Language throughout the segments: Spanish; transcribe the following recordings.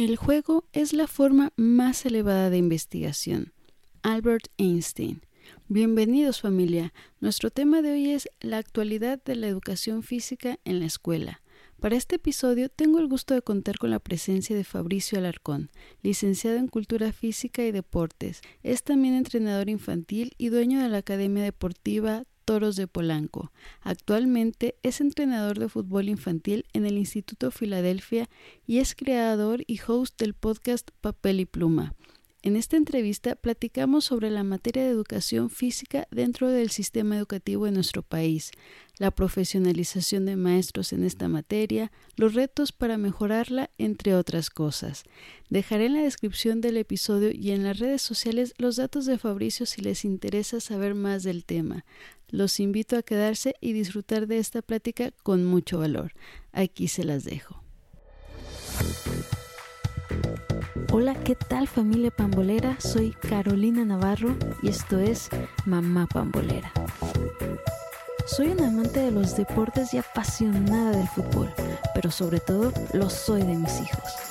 El juego es la forma más elevada de investigación. Albert Einstein. Bienvenidos familia. Nuestro tema de hoy es la actualidad de la educación física en la escuela. Para este episodio tengo el gusto de contar con la presencia de Fabricio Alarcón, licenciado en Cultura Física y Deportes. Es también entrenador infantil y dueño de la Academia Deportiva Toros de Polanco. Actualmente es entrenador de fútbol infantil en el Instituto Filadelfia y es creador y host del podcast Papel y Pluma. En esta entrevista platicamos sobre la materia de educación física dentro del sistema educativo de nuestro país, la profesionalización de maestros en esta materia, los retos para mejorarla, entre otras cosas. Dejaré en la descripción del episodio y en las redes sociales los datos de Fabricio si les interesa saber más del tema. Los invito a quedarse y disfrutar de esta plática con mucho valor. Aquí se las dejo. Hola, ¿qué tal familia pambolera? Soy Carolina Navarro y esto es Mamá Pambolera. Soy una amante de los deportes y apasionada del fútbol, pero sobre todo lo soy de mis hijos.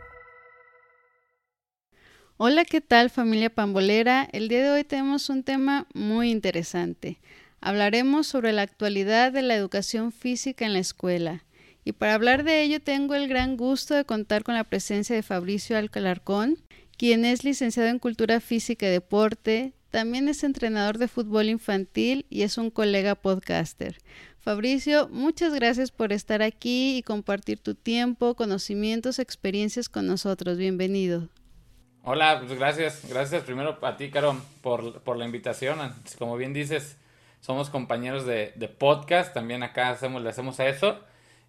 Hola, ¿qué tal familia pambolera? El día de hoy tenemos un tema muy interesante. Hablaremos sobre la actualidad de la educación física en la escuela. Y para hablar de ello tengo el gran gusto de contar con la presencia de Fabricio Alcalarcón, quien es licenciado en Cultura Física y Deporte, también es entrenador de fútbol infantil y es un colega podcaster. Fabricio, muchas gracias por estar aquí y compartir tu tiempo, conocimientos, experiencias con nosotros. Bienvenido. Hola, pues gracias, gracias primero a ti, Caro, por, por la invitación. Como bien dices, somos compañeros de, podcast, también acá hacemos, le hacemos a eso.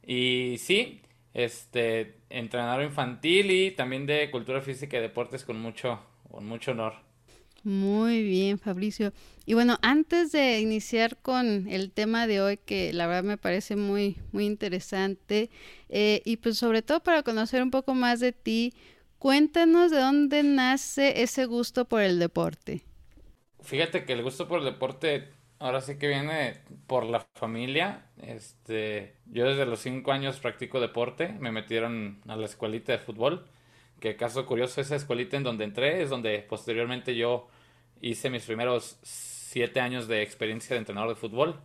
Y sí, este, entrenador infantil y también de cultura física y deportes con mucho, con mucho honor. Muy bien, Fabricio. Y bueno, antes de iniciar con el tema de hoy, que la verdad me parece muy, muy interesante, eh, y pues sobre todo para conocer un poco más de ti, cuéntanos de dónde nace ese gusto por el deporte. Fíjate que el gusto por el deporte ahora sí que viene por la familia. Este, yo desde los cinco años practico deporte. Me metieron a la escuelita de fútbol. Que caso curioso, esa escuelita en donde entré es donde posteriormente yo hice mis primeros siete años de experiencia de entrenador de fútbol.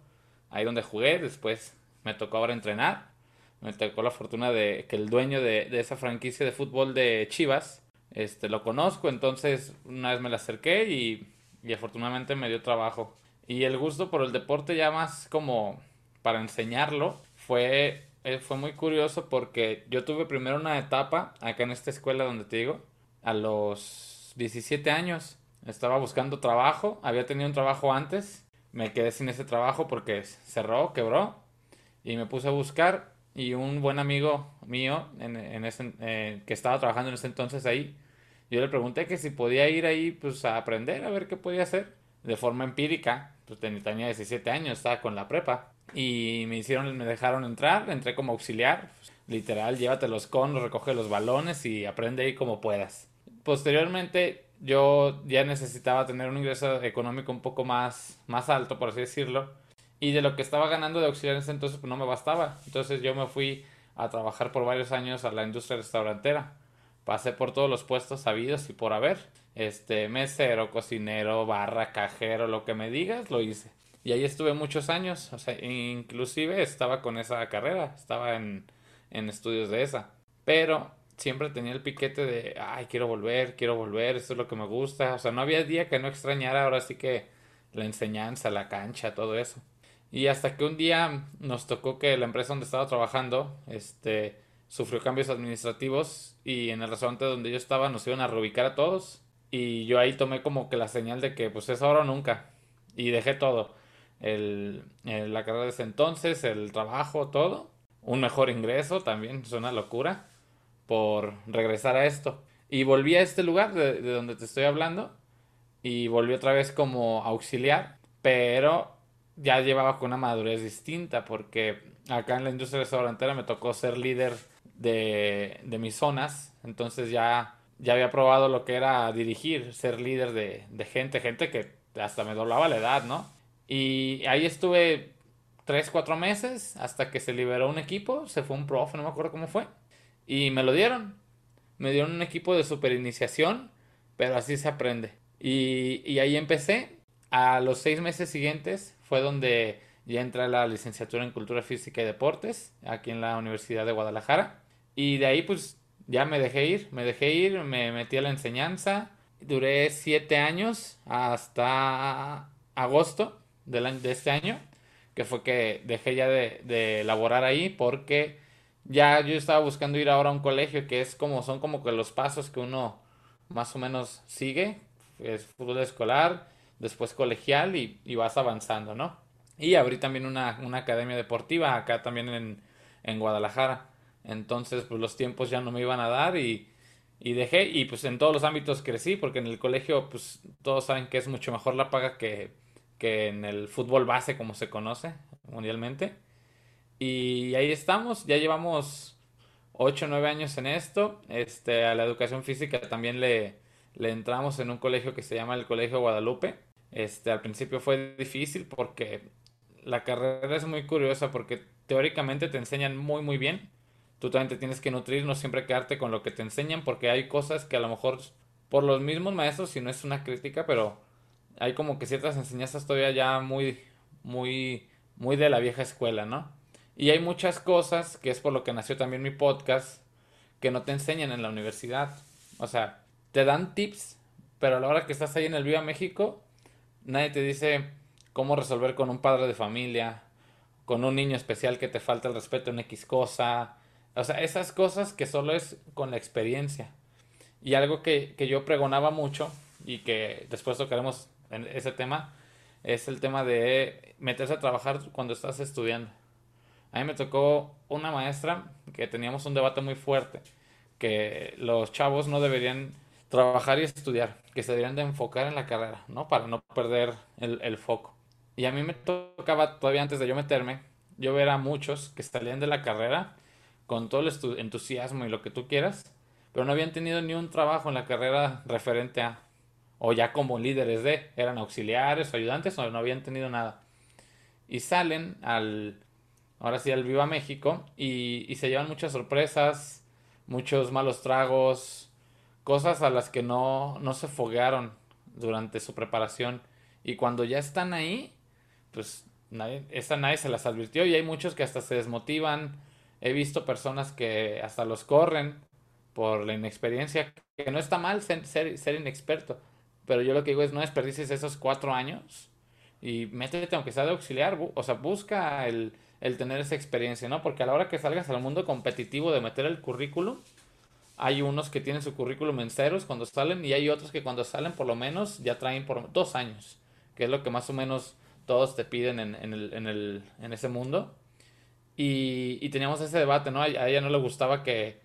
Ahí donde jugué, después me tocó ahora entrenar. Me tocó la fortuna de que el dueño de, de esa franquicia de fútbol de Chivas, este, lo conozco, entonces una vez me la acerqué y, y afortunadamente me dio trabajo y el gusto por el deporte ya más como para enseñarlo fue, eh, fue muy curioso porque yo tuve primero una etapa acá en esta escuela donde te digo, a los 17 años. Estaba buscando trabajo, había tenido un trabajo antes, me quedé sin ese trabajo porque cerró, quebró y me puse a buscar y un buen amigo mío en, en ese, eh, que estaba trabajando en ese entonces ahí, yo le pregunté que si podía ir ahí pues a aprender, a ver qué podía hacer de forma empírica pues tenía 17 años, estaba con la prepa. Y me hicieron, me dejaron entrar, entré como auxiliar. literal, llévate los conos, recoge los balones y aprende ahí como puedas. Posteriormente, yo ya necesitaba tener un ingreso económico un poco más, más alto, por así decirlo. Y de lo que estaba ganando de auxiliar en ese entonces, pues no me bastaba. Entonces yo me fui a trabajar por varios años a la industria restaurantera. Pasé por todos los puestos sabidos y por haber este, mesero, cocinero, barra, cajero, lo que me digas, lo hice. Y ahí estuve muchos años, o sea, inclusive estaba con esa carrera, estaba en, en estudios de esa. Pero siempre tenía el piquete de, ay, quiero volver, quiero volver, esto es lo que me gusta. O sea, no había día que no extrañara ahora sí que la enseñanza, la cancha, todo eso. Y hasta que un día nos tocó que la empresa donde estaba trabajando, este, sufrió cambios administrativos y en el restaurante donde yo estaba nos iban a reubicar a todos y yo ahí tomé como que la señal de que pues es ahora o nunca. Y dejé todo. El, la carrera de ese entonces, el trabajo, todo. Un mejor ingreso también, es una locura. Por regresar a esto. Y volví a este lugar de, donde te estoy hablando. y volví otra vez como auxiliar, pero ya llevaba con una madurez distinta porque acá en la industria restaurantera me tocó ser líder de, de mis zonas, entonces ya, ya había probado lo que era dirigir, ser líder de, de gente, gente que hasta me doblaba la edad, ¿no? Y ahí estuve tres, cuatro meses hasta que se liberó un equipo, se fue un profe, no me acuerdo cómo fue, y me lo dieron. Me dieron un equipo de super iniciación, pero así se aprende. Y, y ahí empecé. A los seis meses siguientes fue donde ya entré la licenciatura en Cultura Física y Deportes, aquí en la Universidad de Guadalajara. Y de ahí pues ya me dejé ir, me dejé ir, me metí a la enseñanza. Duré siete años hasta agosto del de este año, que fue que dejé ya de, de laborar ahí porque ya yo estaba buscando ir ahora a un colegio que es como, son como que los pasos que uno más o menos sigue, es fútbol escolar, después colegial y, vas avanzando, ¿no? Y abrí también una, academia deportiva acá también en, Guadalajara. Entonces, pues los tiempos ya no me iban a dar y, dejé. Y pues en todos los ámbitos crecí, porque en el colegio, pues todos saben que es mucho mejor la paga que, que en el fútbol base, como se conoce mundialmente. Y ahí estamos, ya llevamos 8 o 9 años en esto. Este, a la educación física también le entramos en un colegio que se llama el Colegio Guadalupe. Este, al principio fue difícil porque la carrera es muy curiosa porque teóricamente te enseñan muy muy bien. Tú también te tienes que nutrir, no siempre quedarte con lo que te enseñan porque hay cosas que a lo mejor por los mismos maestros, si no es una crítica, pero hay como que ciertas enseñanzas todavía ya muy, muy, muy de la vieja escuela, ¿no? Y hay muchas cosas, que es por lo que nació también mi podcast, que no te enseñan en la universidad. O sea, te dan tips, pero a la hora que estás ahí en el Viva México, nadie te dice cómo resolver con un padre de familia, con un niño especial que te falta el respeto en X cosa. O sea, esas cosas que solo es con la experiencia. Y algo que, que yo pregonaba mucho y que después tocaremos en ese tema es el tema de meterse a trabajar cuando estás estudiando. A mí me tocó una maestra que teníamos un debate muy fuerte, que los chavos no deberían trabajar y estudiar, que se deberían de enfocar en la carrera, ¿no? Para no perder el, el foco. Y a mí me tocaba, todavía antes de yo meterme, yo ver a muchos que salían de la carrera con todo el entusiasmo y lo que tú quieras, pero no habían tenido ni un trabajo en la carrera referente a, o ya como líderes de, eran auxiliares o ayudantes o no habían tenido nada. Y salen al, ahora sí, al Viva México y, y se llevan muchas sorpresas, muchos malos tragos, cosas a las que no, no se foguearon durante su preparación. Y cuando ya están ahí, pues nadie, esta nadie se las advirtió y hay muchos que hasta se desmotivan. He visto personas que hasta los corren por la inexperiencia, que no está mal ser, ser, inexperto, pero yo lo que digo es no desperdicies esos cuatro años y métete aunque sea de auxiliar, o sea, busca el, el tener esa experiencia, ¿no? Porque a la hora que salgas al mundo competitivo de meter el currículum, hay unos que tienen su currículum en ceros cuando salen y hay otros que cuando salen por lo menos ya traen por dos años, que es lo que más o menos todos te piden en, en, el, en, el, en ese mundo. Y, y, teníamos ese debate, ¿no? A, ella no le gustaba que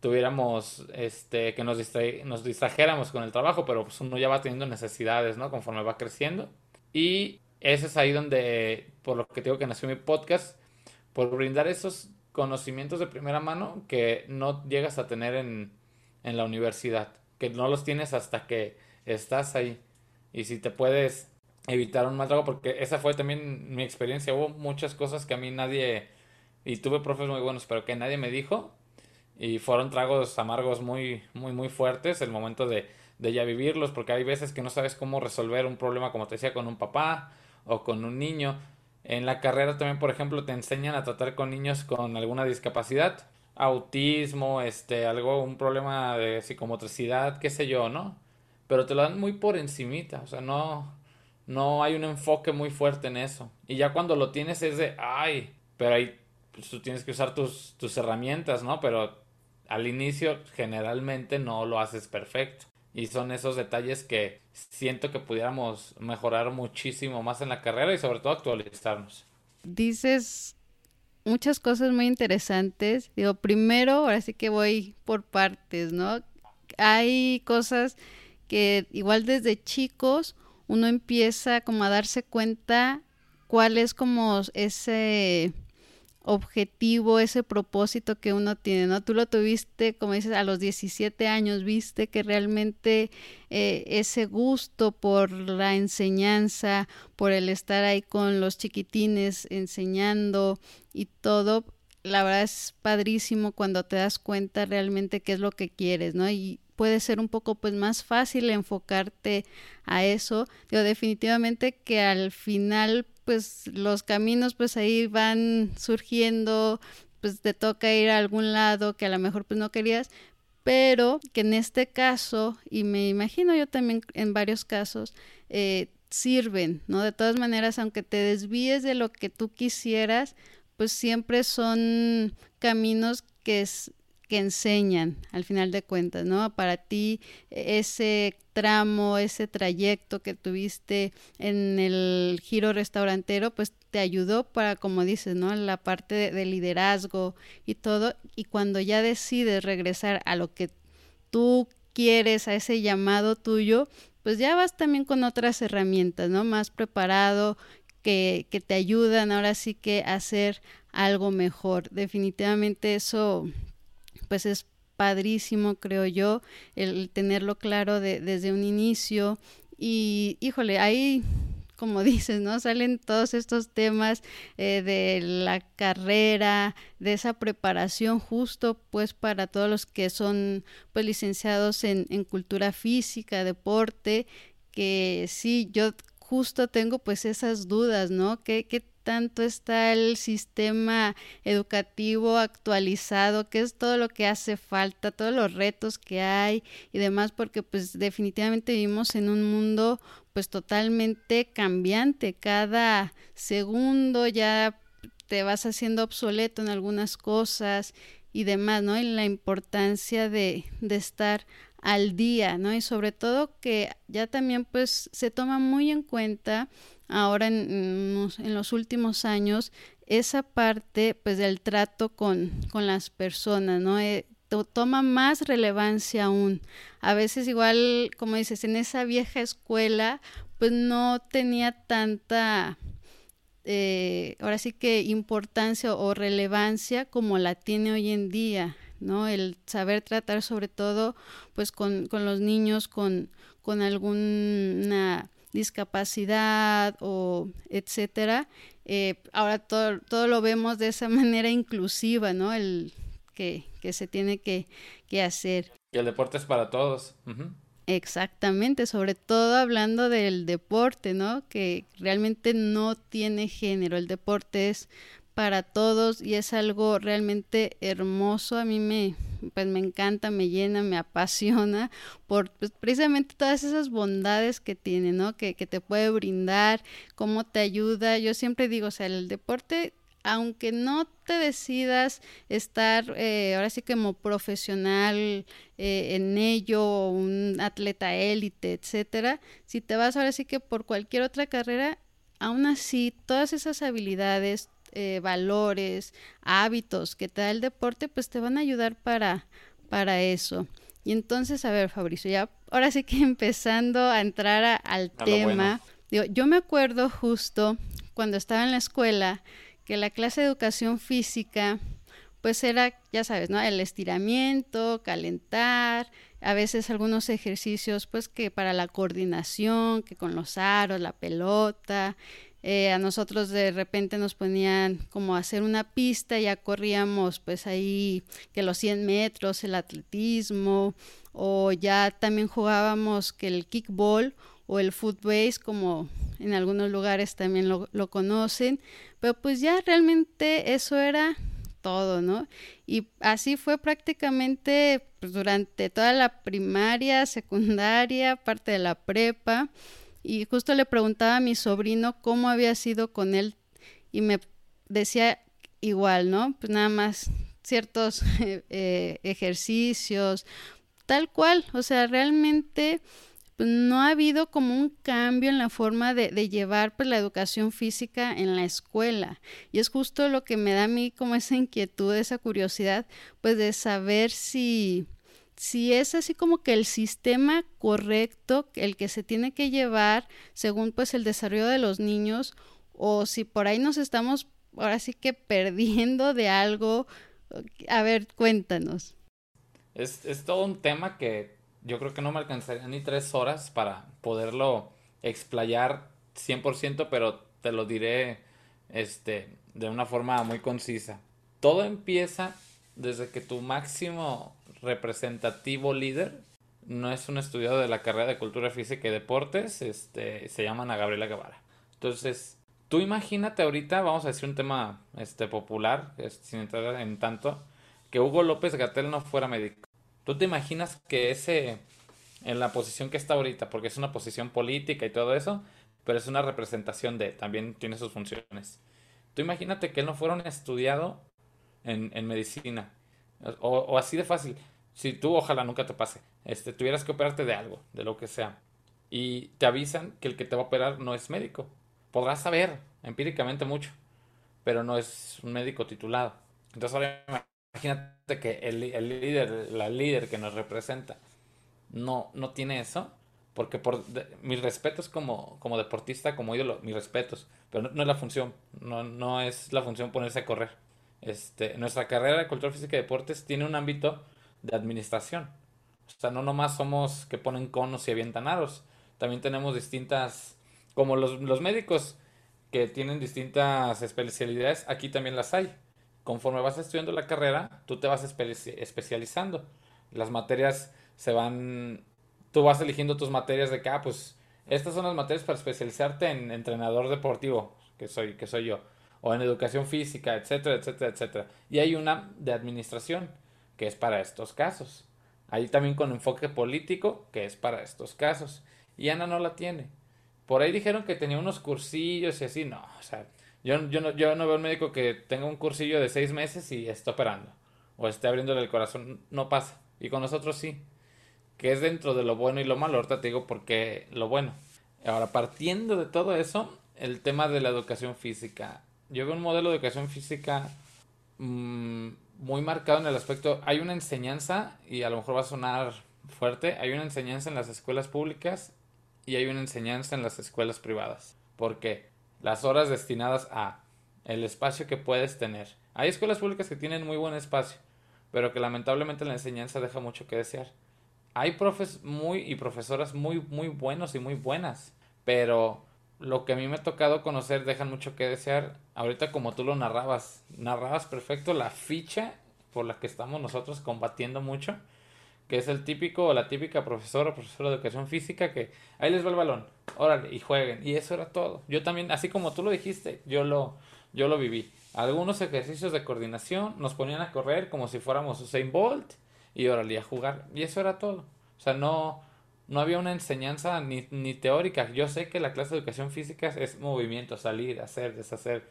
tuviéramos, este, que nos, nos distrajéramos con el trabajo, pero pues uno ya va teniendo necesidades, ¿no? Conforme va creciendo. Y ese es ahí donde, por lo que tengo que nació mi podcast, por brindar esos conocimientos de primera mano que no llegas a tener en, en la universidad, que no los tienes hasta que estás ahí. Y si te puedes evitar un mal trago, porque esa fue también mi experiencia. Hubo muchas cosas que a mí nadie, y tuve profes muy buenos, pero que nadie me dijo. Y fueron tragos amargos muy, muy, muy fuertes el momento de, de ya vivirlos, porque hay veces que no sabes cómo resolver un problema, como te decía, con un papá o con un niño. En la carrera también, por ejemplo, te enseñan a tratar con niños con alguna discapacidad, autismo, este, algo, un problema de psicomotricidad, qué sé yo, ¿no? Pero te lo dan muy por encimita, o sea, no, no hay un enfoque muy fuerte en eso. Y ya cuando lo tienes es de, ay, pero ahí pues, tú tienes que usar tus, tus herramientas, ¿no? Pero al inicio generalmente no lo haces perfecto. Y son esos detalles que siento que pudiéramos mejorar muchísimo más en la carrera y sobre todo actualizarnos. Dices muchas cosas muy interesantes. Digo, primero, ahora sí que voy por partes, ¿no? Hay cosas que igual desde chicos uno empieza como a darse cuenta cuál es como ese objetivo, ese propósito que uno tiene, ¿no? Tú lo tuviste, como dices, a los 17 años, viste que realmente eh, ese gusto por la enseñanza, por el estar ahí con los chiquitines enseñando y todo, la verdad es padrísimo cuando te das cuenta realmente qué es lo que quieres, ¿no? Y puede ser un poco pues más fácil enfocarte a eso. Digo, definitivamente que al final pues los caminos pues ahí van surgiendo, pues te toca ir a algún lado que a lo mejor pues no querías, pero que en este caso, y me imagino yo también en varios casos, eh, sirven, ¿no? De todas maneras, aunque te desvíes de lo que tú quisieras, pues siempre son caminos que es, que enseñan al final de cuentas, ¿no? Para ti ese tramo, ese trayecto que tuviste en el giro restaurantero, pues te ayudó para, como dices, ¿no? La parte de, liderazgo y todo. Y cuando ya decides regresar a lo que tú quieres, a ese llamado tuyo, pues ya vas también con otras herramientas, ¿no? Más preparado, que, que te ayudan ahora sí que a hacer algo mejor. Definitivamente eso pues es padrísimo, creo yo, el tenerlo claro de, desde un inicio. Y híjole, ahí, como dices, ¿no? Salen todos estos temas eh, de la carrera, de esa preparación justo pues para todos los que son pues licenciados en, cultura física, deporte, que sí, yo justo tengo pues esas dudas, ¿no? ¿Qué, qué tanto está el sistema educativo actualizado, qué es todo lo que hace falta, todos los retos que hay y demás, porque pues definitivamente vivimos en un mundo pues totalmente cambiante, cada segundo ya te vas haciendo obsoleto en algunas cosas y demás, ¿no? Y la importancia de, de estar al día, ¿no? Y sobre todo que ya también pues se toma muy en cuenta ahora en, los últimos años esa parte pues del trato con, con las personas, ¿no? Eh, toma más relevancia aún. A veces igual, como dices, en esa vieja escuela pues no tenía tanta, eh, ahora sí que importancia o relevancia como la tiene hoy en día, ¿no? El saber tratar sobre todo pues con, con los niños con, con alguna discapacidad o etcétera. Eh, ahora todo, todo lo vemos de esa manera inclusiva, ¿no? El que, que se tiene que, que, hacer. Y el deporte es para todos. Exactamente, sobre todo hablando del deporte, ¿no? Que realmente no tiene género. El deporte es para todos y es algo realmente hermoso. A mí me, pues me encanta, me llena, me apasiona por pues, precisamente todas esas bondades que tiene, ¿no? Que, que te puede brindar, cómo te ayuda. Yo siempre digo, o sea, el deporte aunque no te decidas estar eh, ahora sí como profesional eh, en ello, un atleta élite, etcétera, si te vas ahora sí que por cualquier otra carrera, aún así todas esas habilidades, eh, valores, hábitos que te da el deporte, pues te van a ayudar para, para eso. Y entonces, a ver, Fabricio, ya ahora sí que empezando a entrar al tema, digo, yo me acuerdo justo cuando estaba en la escuela que la clase de educación física, pues era, ya sabes, ¿no? El estiramiento, calentar, a veces algunos ejercicios, pues que para la coordinación, que con los aros, la pelota, eh, a nosotros de repente nos ponían como hacer una pista, ya corríamos pues ahí que los 100 metros, el atletismo, o ya también jugábamos que el kickball o el footbase, como en algunos lugares también lo, lo conocen, pero pues ya realmente eso era todo, ¿no? Y así fue prácticamente pues, durante toda la primaria, secundaria, parte de la prepa y justo le preguntaba a mi sobrino cómo había sido con él y me decía igual, ¿no? Pues nada más ciertos eh, ejercicios, tal cual, o sea, realmente pues, no ha habido como un cambio en la forma de, de, llevar pues, la educación física en la escuela. Y es justo lo que me da a mí como esa inquietud, esa curiosidad, pues de saber si, si es así como que el sistema correcto, el que se tiene que llevar según pues el desarrollo de los niños, o si por ahí nos estamos ahora sí que perdiendo de algo. A ver, cuéntanos. Es, es todo un tema que yo creo que no me alcanzaría ni tres horas para poderlo explayar 100%, pero te lo diré este, de una forma muy concisa. Todo empieza desde que tu máximo representativo líder no es un estudiado de la carrera de Cultura Física y Deportes, este, se llama Ana Gabriela Guevara. Entonces, tú imagínate ahorita, vamos a decir un tema este, popular, sin entrar en tanto, que Hugo López Gatel no fuera médico. ¿Tú te imaginas que ese, en la posición que está ahorita, porque es una posición política y todo eso, pero es una representación de, también tiene sus funciones. Tú imagínate que él no fuera un estudiado en, en medicina, o, así de fácil. Si tú, ojalá nunca te pase, este, tuvieras que operarte de algo, de lo que sea, y te avisan que el que te va a operar no es médico. Podrás saber empíricamente mucho, pero no es un médico titulado. Entonces ahora imagínate que el, el líder, la líder que nos representa, no, no tiene eso, porque por mis respetos como, como deportista, como ídolo, mis respetos, pero no, no, es la función, no, no es la función ponerse a correr. Este, nuestra carrera de cultura física y deportes tiene un ámbito de administración. O sea, no nomás somos que ponen conos y avientan aros. También tenemos distintas, como los, los médicos que tienen distintas especialidades, aquí también las hay. Conforme vas estudiando la carrera, tú te vas especializando. Las materias se van, tú vas eligiendo tus materias de que, ah, pues, estas son las materias para especializarte en entrenador deportivo, que soy, que soy yo o en educación física, etcétera, etcétera, etcétera. Y hay una de administración, que es para estos casos. Hay también con enfoque político, que es para estos casos. Y Ana no la tiene. Por ahí dijeron que tenía unos cursillos y así. No, o sea, yo, yo, no, yo no veo un médico que tenga un cursillo de seis meses y esté operando. O esté abriéndole el corazón. No pasa. Y con nosotros sí. Que es dentro de lo bueno y lo malo. Ahorita te digo por qué lo bueno. Ahora, partiendo de todo eso, el tema de la educación física yo veo un modelo de educación física mm, muy marcado en el aspecto, hay una enseñanza, y a lo mejor va a sonar fuerte, hay una enseñanza en las escuelas públicas y hay una enseñanza en las escuelas privadas. Porque las horas destinadas a el espacio que puedes tener. Hay escuelas públicas que tienen muy buen espacio, pero que lamentablemente la enseñanza deja mucho que desear. Hay profes muy y profesoras muy muy buenos y muy buenas, pero lo que a mí me ha tocado conocer dejan mucho que desear. Ahorita como tú lo narrabas, narrabas perfecto la ficha por la que estamos nosotros combatiendo mucho, que es el típico o la típica profesora o profesora de educación física que ahí les va el balón, órale, y jueguen. Y eso era todo. Yo también, así como tú lo dijiste, yo lo, yo lo viví. Algunos ejercicios de coordinación nos ponían a correr como si fuéramos Usain Bolt y órale, a jugar. Y eso era todo. O sea, no, no había una enseñanza ni, ni, teórica. Yo sé que la clase de educación física es movimiento, salir, hacer, deshacer,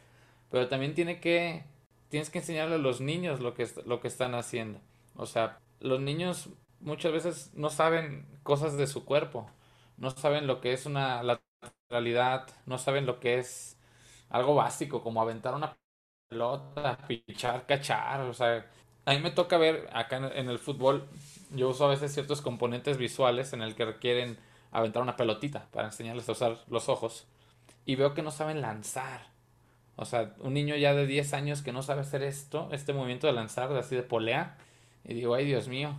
pero también tiene que, tienes que enseñarle a los niños lo que, lo que están haciendo. O sea, los niños muchas veces no saben cosas de su cuerpo, no saben lo que es una lateralidad, no saben lo que es algo básico como aventar una pelota, pichar, cachar, o sea, a mí me toca ver acá en el fútbol yo uso a veces ciertos componentes visuales en el que requieren aventar una pelotita para enseñarles a usar los ojos y veo que no saben lanzar. O sea, un niño ya de 10 años que no sabe hacer esto, este movimiento de lanzar, de así de polea, y digo, ay Dios mío.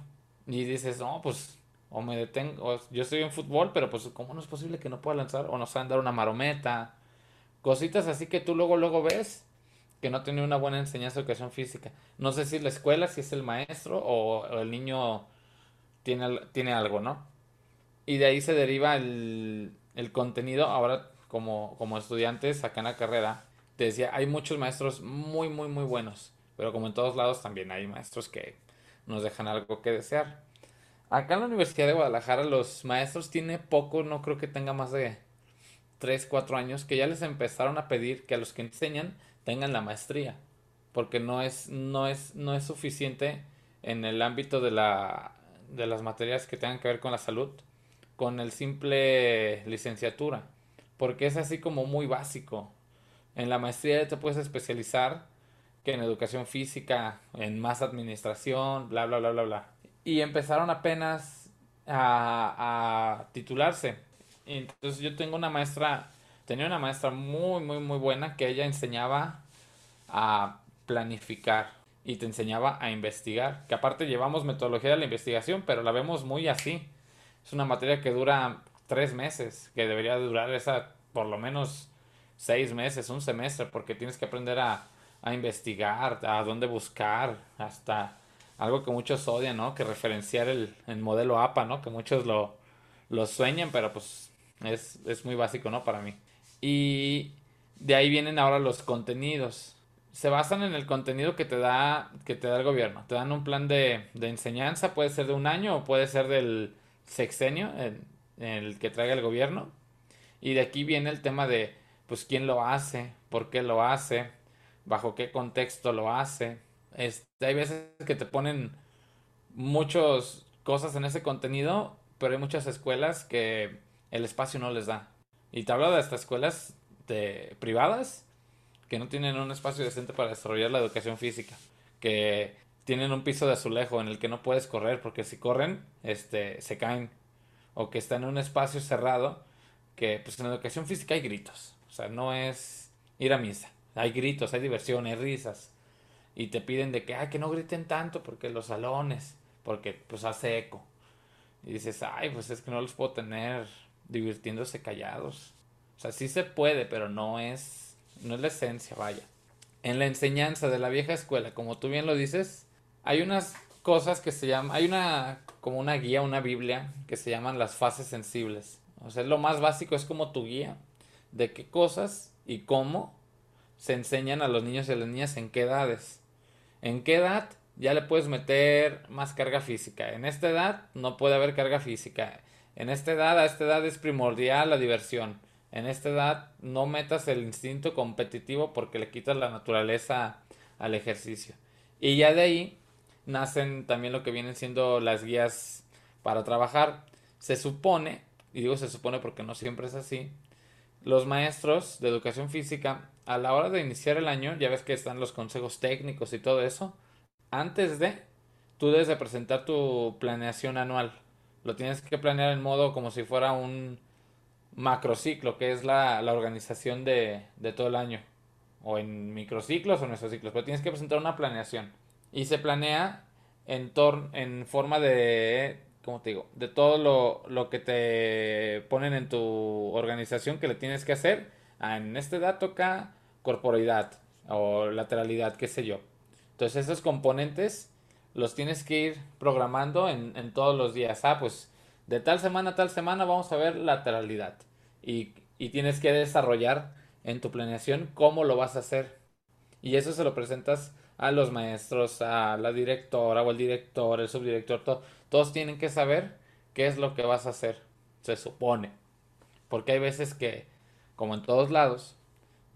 Y dices, no, pues, o me detengo, yo estoy en fútbol, pero pues, ¿cómo no es posible que no pueda lanzar? O no saben dar una marometa. Cositas así que tú luego, luego ves que no tiene una buena enseñanza de educación física. No sé si la escuela, si es el maestro o el niño tiene, tiene algo, ¿no? Y de ahí se deriva el, el contenido. Ahora, como, como estudiantes acá en la carrera, te decía, hay muchos maestros muy, muy, muy buenos. Pero como en todos lados, también hay maestros que nos dejan algo que desear. Acá en la Universidad de Guadalajara, los maestros tiene poco, no creo que tenga más de 3, 4 años, que ya les empezaron a pedir que a los que enseñan tengan la maestría. Porque no es, no es, no es suficiente en el ámbito de la de las materias que tengan que ver con la salud con el simple licenciatura, porque es así como muy básico. En la maestría te puedes especializar que en educación física, en más administración, bla, bla, bla, bla, bla. y empezaron apenas a, a titularse. entonces yo tengo una maestra, tenía una maestra muy, muy, muy buena que ella enseñaba a planificar y te enseñaba a investigar. Que aparte llevamos metodología de la investigación, pero la vemos muy así. Es una materia que dura tres meses, que debería durar esa por lo menos seis meses, un semestre, porque tienes que aprender a, a investigar, a dónde buscar, hasta algo que muchos odian, ¿no? Que referenciar el, el modelo APA, ¿no? Que muchos lo, lo sueñan, pero pues es, es muy básico, ¿no? Para mí. Y de ahí vienen ahora los contenidos se basan en el contenido que te da, que te da el gobierno. Te dan un plan de, de enseñanza, puede ser de un año o puede ser del sexenio, en, el que traiga el gobierno. Y de aquí viene el tema de, pues, quién lo hace, por qué lo hace, bajo qué contexto lo hace. Este, hay veces que te ponen muchas cosas en ese contenido, pero hay muchas escuelas que el espacio no les da. Y te hablo de estas escuelas de, privadas que no tienen un espacio decente para desarrollar la educación física, que tienen un piso de azulejo en el que no puedes correr porque si corren, este, se caen, o que están en un espacio cerrado, que pues en educación física hay gritos, o sea, no es ir a misa, hay gritos, hay diversión, hay risas, y te piden de que, ay, que no griten tanto porque los salones, porque pues hace eco, y dices, ay, pues es que no los puedo tener divirtiéndose callados, o sea, sí se puede, pero no es no es la esencia, vaya. En la enseñanza de la vieja escuela, como tú bien lo dices, hay unas cosas que se llaman, hay una, como una guía, una Biblia, que se llaman las fases sensibles. O sea, lo más básico es como tu guía de qué cosas y cómo se enseñan a los niños y las niñas en qué edades. En qué edad ya le puedes meter más carga física. En esta edad no puede haber carga física. En esta edad, a esta edad es primordial la diversión en esta edad no metas el instinto competitivo porque le quitas la naturaleza al ejercicio. Y ya de ahí nacen también lo que vienen siendo las guías para trabajar. Se supone, y digo se supone porque no siempre es así, los maestros de educación física a la hora de iniciar el año, ya ves que están los consejos técnicos y todo eso, antes de, tú debes de presentar tu planeación anual. Lo tienes que planear en modo como si fuera un, macrociclo, que es la, la organización de, de, todo el año. O en microciclos o mesociclos. Pero tienes que presentar una planeación. Y se planea en, en forma de, ¿cómo te digo? De todo lo, lo, que te ponen en tu organización que le tienes que hacer. En este dato acá, corporalidad o lateralidad, qué sé yo. Entonces esos componentes los tienes que ir programando en, en todos los días. Ah, pues de tal semana a tal semana vamos a ver lateralidad y, tienes que desarrollar en tu planeación cómo lo vas a hacer. Y eso se lo presentas a los maestros, a la directora o el director, el subdirector, todos tienen que saber qué es lo que vas a hacer, se supone. Porque hay veces que, como en todos lados,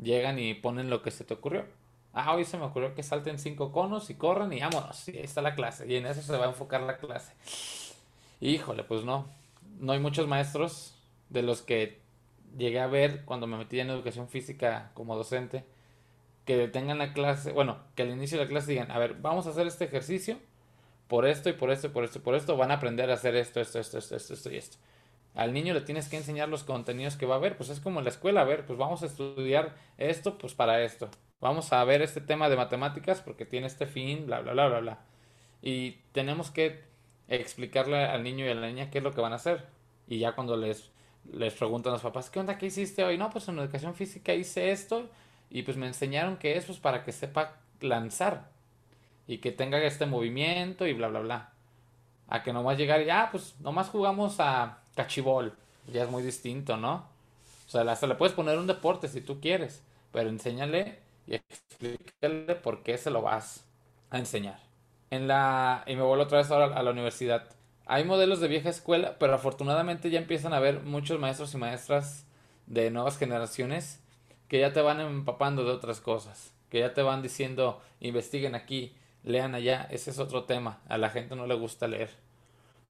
llegan y ponen lo que se te ocurrió. Ah, hoy se me ocurrió que salten cinco conos y corran y vámonos. Y ahí está la clase. Y en eso se va a enfocar la clase. Híjole, pues no. No hay muchos maestros de los que llegué a ver cuando me metí en educación física como docente, que detengan la clase, bueno, que al inicio de la clase digan, a ver, vamos a hacer este ejercicio por esto y por esto y por esto y por esto, van a aprender a hacer esto, esto, esto, esto, esto, esto y esto. Al niño le tienes que enseñar los contenidos que va a ver, pues es como en la escuela, a ver, pues vamos a estudiar esto, pues para esto. Vamos a ver este tema de matemáticas porque tiene este fin, bla, bla, bla, bla, bla. Y tenemos que explicarle al niño y a la niña qué es lo que van a hacer. Y ya cuando les les preguntan los papás, ¿qué onda? ¿Qué hiciste hoy? No, pues en educación física hice esto y pues me enseñaron que es pues, para que sepa lanzar y que tenga este movimiento y bla, bla, bla. A que nomás llegar y, ah, pues nomás jugamos a cachibol. Ya es muy distinto, ¿no? O sea, hasta le puedes poner un deporte si tú quieres, pero enséñale y explícale por qué se lo vas a enseñar. En la... Y me vuelvo otra vez ahora a la universidad hay modelos de vieja escuela, pero afortunadamente ya empiezan a haber muchos maestros y maestras de nuevas generaciones que ya te van empapando de otras cosas, que ya te van diciendo, investiguen aquí, lean allá, ese es otro tema, a la gente no le gusta leer.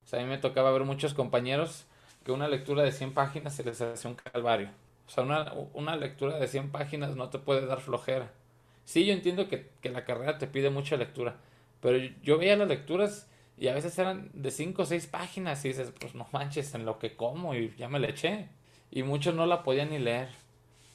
O sea, a mí me tocaba ver muchos compañeros que una lectura de 100 páginas se les hacía un calvario. O sea, una, una lectura de 100 páginas no te puede dar flojera. Sí, yo entiendo que, que la carrera te pide mucha lectura, pero yo veía las lecturas Y a veces eran de cinco o seis páginas y dices, pues no manches en lo que como y ya me le eché. Y muchos no la podían ni leer.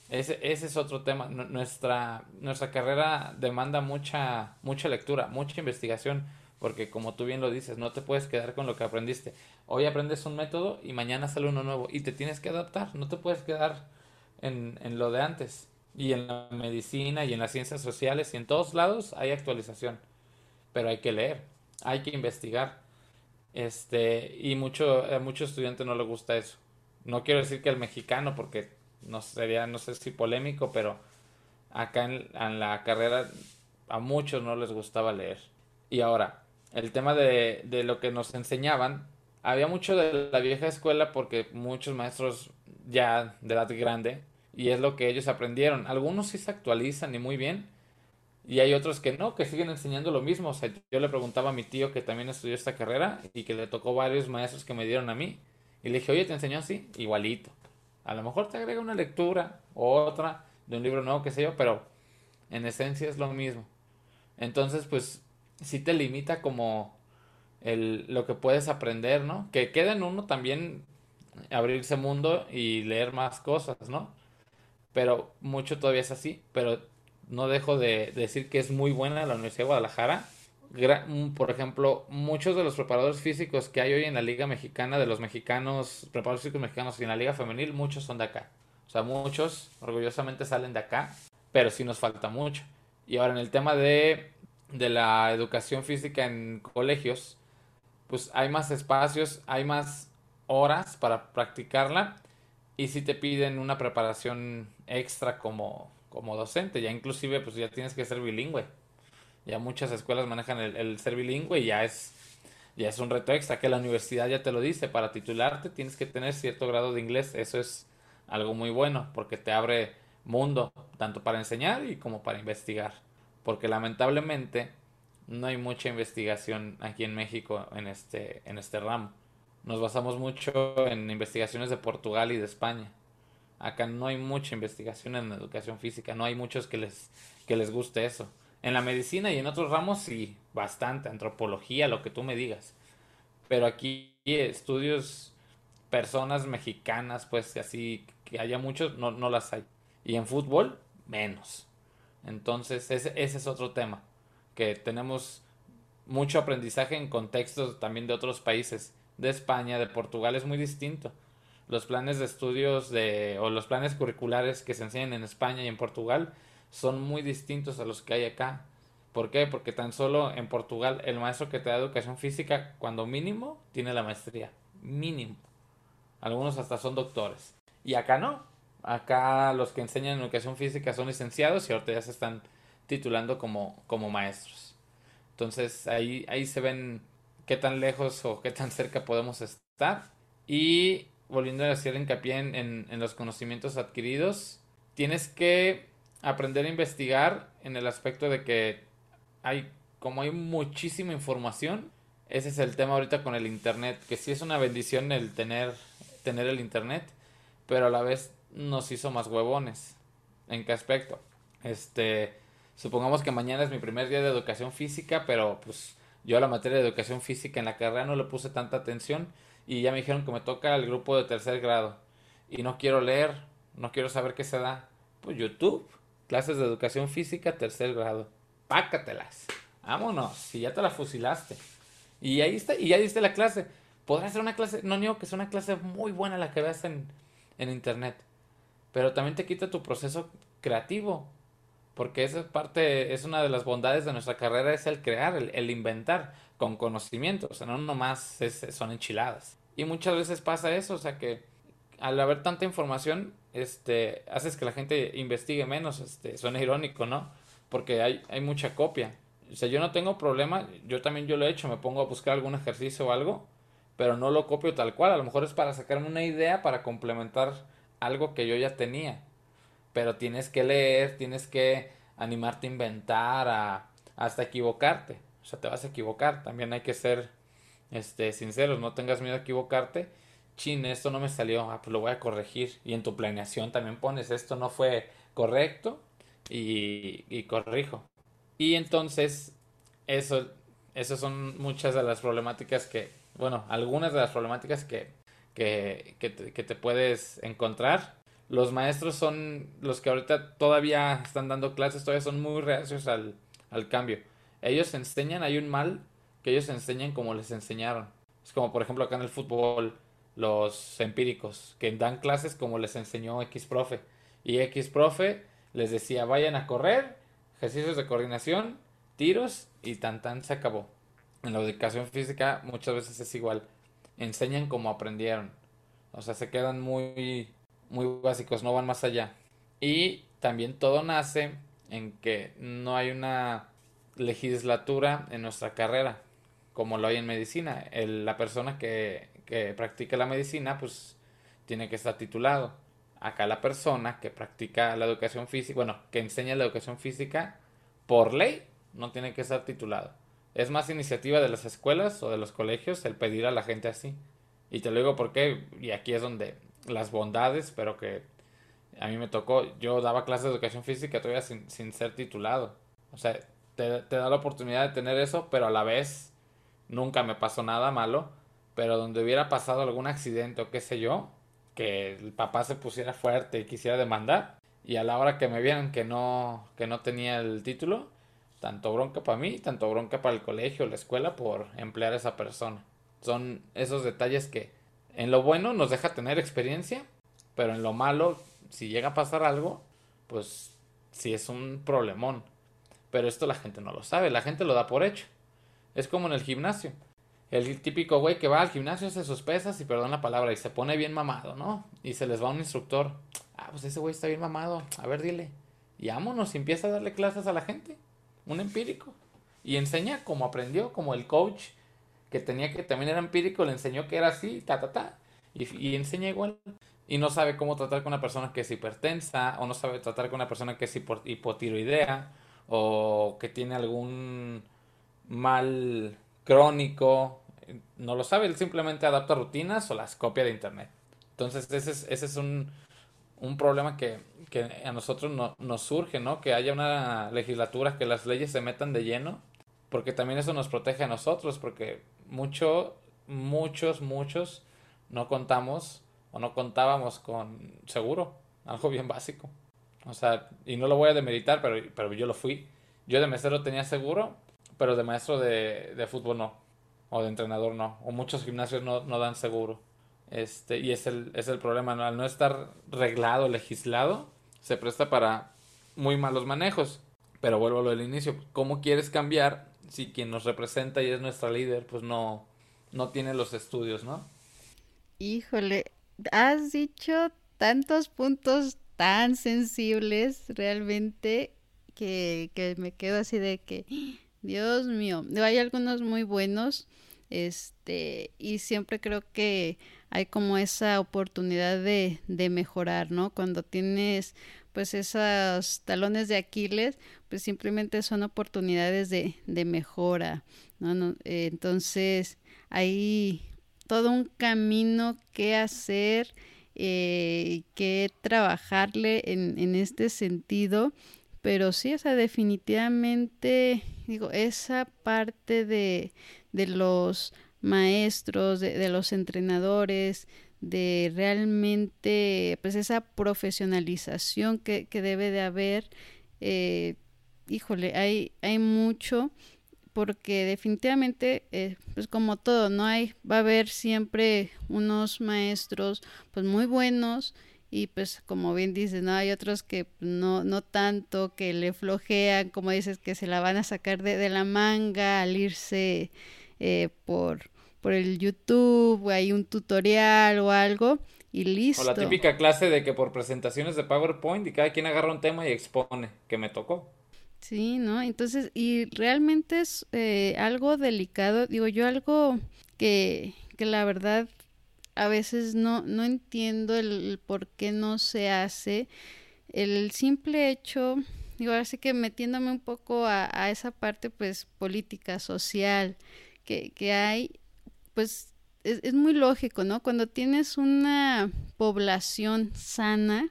Ese, ese es otro tema. Nuestra, nuestra carrera demanda mucha, mucha lectura, mucha investigación, porque como tú bien lo dices, no te puedes quedar con lo que aprendiste. Hoy aprendes un método y mañana sale uno nuevo y te tienes que adaptar, no te puedes quedar en, en lo de antes. Y en la medicina y en las ciencias sociales y en todos lados hay actualización, pero hay que leer, hay que investigar. Este, y mucho, a muchos estudiantes no les gusta eso. No quiero decir que el mexicano, porque no sería, no sé si polémico, pero acá en, la carrera a muchos no les gustaba leer. Y ahora, el tema de, de lo que nos enseñaban, había mucho de la vieja escuela porque muchos maestros ya de edad grande, y es lo que ellos aprendieron. Algunos sí se actualizan y muy bien, y hay otros que no, que siguen enseñando lo mismo. O sea, yo le preguntaba a mi tío que también estudió esta carrera y que le tocó varios maestros que me dieron a mí. Y le dije, oye, ¿te enseñó así? Igualito. A lo mejor te agrega una lectura o otra de un libro nuevo, qué sé yo, pero en esencia es lo mismo. Entonces, pues, sí te limita como el, lo que puedes aprender, ¿no? Que queda en uno también abrirse mundo y leer más cosas, ¿no? Pero mucho todavía es así, pero no dejo de decir que es muy buena la Universidad de Guadalajara Mm, por ejemplo, muchos de los preparadores físicos que hay hoy en la Liga Mexicana, de los mexicanos, preparadores físicos mexicanos y en la Liga Femenil, muchos son de acá. O sea, muchos orgullosamente salen de acá, pero sí nos falta mucho. Y ahora en el tema de, de la educación física en colegios, pues hay más espacios, hay más horas para practicarla y si te piden una preparación extra como, como docente, ya inclusive pues ya tienes que ser bilingüe. Ya muchas escuelas manejan el, ser bilingüe y ya es, ya es un reto extra que la universidad ya te lo dice. Para titularte tienes que tener cierto grado de inglés. Eso es algo muy bueno porque te abre mundo, tanto para enseñar y como para investigar. Porque lamentablemente no hay mucha investigación aquí en México en este, en este ramo. Nos basamos mucho en investigaciones de Portugal y de España. Acá no hay mucha investigación en educación física, no hay muchos que les, que les guste eso. En la medicina y en otros ramos sí, bastante, antropología, lo que tú me digas. Pero aquí estudios, personas mexicanas, pues así, que haya muchos, no, no las hay. Y en fútbol, menos. Entonces, ese, ese es otro tema, que tenemos mucho aprendizaje en contextos también de otros países, de España, de Portugal, es muy distinto. Los planes de estudios de, o los planes curriculares que se enseñan en España y en Portugal son muy distintos a los que hay acá. ¿Por qué? Porque tan solo en Portugal el maestro que te da educación física, cuando mínimo, tiene la maestría. Mínimo. Algunos hasta son doctores. Y acá no. Acá los que enseñan educación física son licenciados y ahorita ya se están titulando como, como maestros. Entonces ahí, ahí se ven qué tan lejos o qué tan cerca podemos estar. Y volviendo a hacer hincapié en, en los conocimientos adquiridos, tienes que aprender a investigar en el aspecto de que hay, como hay muchísima información, ese es el tema ahorita con el internet, que sí es una bendición el tener, tener el internet, pero a la vez nos hizo más huevones. ¿En qué aspecto? Este, supongamos que mañana es mi primer día de educación física, pero pues yo a la materia de educación física en la carrera no le puse tanta atención y ya me dijeron que me toca el grupo de tercer grado y no quiero leer, no quiero saber qué se da. Pues YouTube, Clases de educación física, tercer grado. Pácatelas. Vámonos. Si ya te la fusilaste. Y ahí está, y ya diste la clase. Podrá ser una clase, no niego que es una clase muy buena la que veas en, en internet. Pero también te quita tu proceso creativo. Porque esa parte, es una de las bondades de nuestra carrera, es el crear, el, inventar con conocimiento. O sea, no nomás son enchiladas. Y muchas veces pasa eso, o sea que al haber tanta información, este, haces que la gente investigue menos, este, suena irónico, ¿no? Porque hay, hay mucha copia. O sea, yo no tengo problema, yo también yo lo he hecho, me pongo a buscar algún ejercicio o algo, pero no lo copio tal cual, a lo mejor es para sacarme una idea para complementar algo que yo ya tenía. Pero tienes que leer, tienes que animarte a inventar, a, hasta equivocarte. O sea, te vas a equivocar, también hay que ser este sinceros, no tengas miedo a equivocarte chin, esto no me salió, ah, pues lo voy a corregir. Y en tu planeación también pones, esto no fue correcto y, y corrijo. Y entonces, eso, esas son muchas de las problemáticas que, bueno, algunas de las problemáticas que, que, que, te, puedes encontrar. Los maestros son los que ahorita todavía están dando clases, todavía son muy reacios al, al cambio. Ellos enseñan, hay un mal que ellos enseñan como les enseñaron. Es como por ejemplo acá en el fútbol, los empíricos, que dan clases como les enseñó X profe. Y X profe les decía, vayan a correr, ejercicios de coordinación, tiros y tan tan se acabó. En la educación física muchas veces es igual. Enseñan como aprendieron. O sea, se quedan muy, muy básicos, no van más allá. Y también todo nace en que no hay una legislatura en nuestra carrera como lo hay en medicina. la persona que, que practica la medicina, pues tiene que estar titulado. Acá la persona que practica la educación física, bueno, que enseña la educación física, por ley, no tiene que estar titulado. Es más iniciativa de las escuelas o de los colegios el pedir a la gente así. Y te lo digo porque, y aquí es donde las bondades, pero que a mí me tocó, yo daba clases de educación física todavía sin, sin ser titulado. O sea, te, te da la oportunidad de tener eso, pero a la vez nunca me pasó nada malo, pero donde hubiera pasado algún accidente o qué sé yo, que el papá se pusiera fuerte y quisiera demandar, y a la hora que me vieran que no, que no tenía el título, tanto bronca para mí, tanto bronca para el colegio, la escuela, por emplear a esa persona. Son esos detalles que en lo bueno nos deja tener experiencia, pero en lo malo, si llega a pasar algo, pues sí es un problemón. Pero esto la gente no lo sabe, la gente lo da por hecho. Es como en el gimnasio. El típico güey que va al gimnasio, hace sus pesas y perdón la palabra, y se pone bien mamado, ¿no? Y se les va un instructor. Ah, pues ese güey está bien mamado. A ver, dile. Y vámonos, y empieza a darle clases a la gente. Un empírico. Y enseña como aprendió, como el coach que tenía que también era empírico, le enseñó que era así, ta, ta, ta. Y, y enseña igual. Y no sabe cómo tratar con una persona que es hipertensa, o no sabe tratar con una persona que es hipotiroidea, o que tiene algún mal crónico, no lo sabe, él simplemente adapta rutinas o las copia de internet. Entonces ese es, ese es un, un problema que, que, a nosotros no, nos surge, ¿no? Que haya una legislatura, que las leyes se metan de lleno, porque también eso nos protege a nosotros, porque mucho, muchos, muchos no contamos o no contábamos con seguro, algo bien básico. O sea, y no lo voy a demeritar, pero, pero yo lo fui. Yo de mesero tenía seguro, pero de maestro de, de fútbol no, o de entrenador no, o muchos gimnasios no, no dan seguro. Este, y es el, es el problema, al no estar reglado, legislado, se presta para muy malos manejos. Pero vuelvo a lo del inicio, ¿cómo quieres cambiar si quien nos representa y es nuestra líder, pues no, no tiene los estudios, ¿no? Híjole, has dicho tantos puntos tan sensibles realmente que, que me quedo así de que Dios mío, hay algunos muy buenos, este, y siempre creo que hay como esa oportunidad de, de mejorar, ¿no? Cuando tienes pues esos talones de Aquiles, pues simplemente son oportunidades de, de mejora, ¿no? Eh, entonces, hay todo un camino que hacer, eh, que trabajarle en, en este sentido pero sí, o sea, definitivamente, digo, esa parte de, de los maestros, de, los entrenadores, de realmente, pues esa profesionalización que, que debe de haber, eh, híjole, hay, hay mucho porque definitivamente, eh, pues como todo, no hay, va a haber siempre unos maestros, pues muy buenos y pues como bien dices, ¿no? Hay otros que no, no tanto, que le flojean, como dices, que se la van a sacar de, de la manga al irse eh, por, por el YouTube, o hay un tutorial o algo y listo. O la típica clase de que por presentaciones de PowerPoint y cada quien agarra un tema y expone, que me tocó. Sí, ¿no? Entonces, y realmente es eh, algo delicado, digo yo, algo que, que la verdad a veces no, no entiendo el, por qué no se hace. El simple hecho, digo, así que metiéndome un poco a, a esa parte pues política, social que, que hay, pues es, es, muy lógico, ¿no? Cuando tienes una población sana,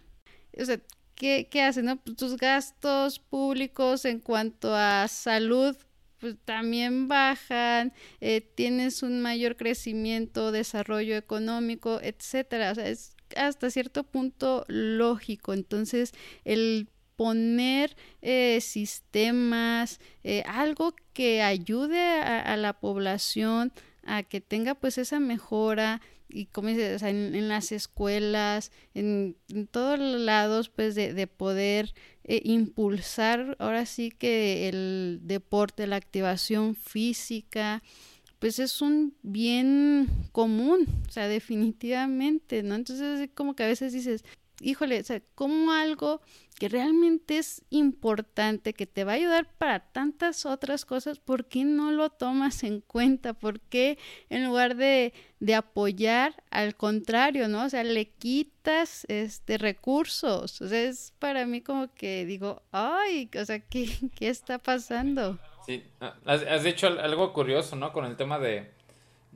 o sea, ¿qué, qué hacen, no? Pues tus gastos públicos en cuanto a salud pues también bajan, eh, tienes un mayor crecimiento, desarrollo económico, etcétera. O sea, es hasta cierto punto lógico. Entonces, el poner eh, sistemas, eh, algo que ayude a, la población a que tenga pues esa mejora y como dices, en, las escuelas, en, todos lados pues de, de poder eh, impulsar ahora sí que el deporte, la activación física, pues es un bien común, o sea, definitivamente, ¿no? Entonces, como que a veces dices, híjole, o sea, como algo que realmente es importante, que te va a ayudar para tantas otras cosas, ¿por qué no lo tomas en cuenta? ¿Por qué en lugar de, de apoyar, al contrario, ¿no? O sea, le quitas este recursos. O sea, es para mí como que digo, ay, o sea, ¿qué, qué está pasando? Sí, has, has dicho algo curioso, ¿no? Con el tema de,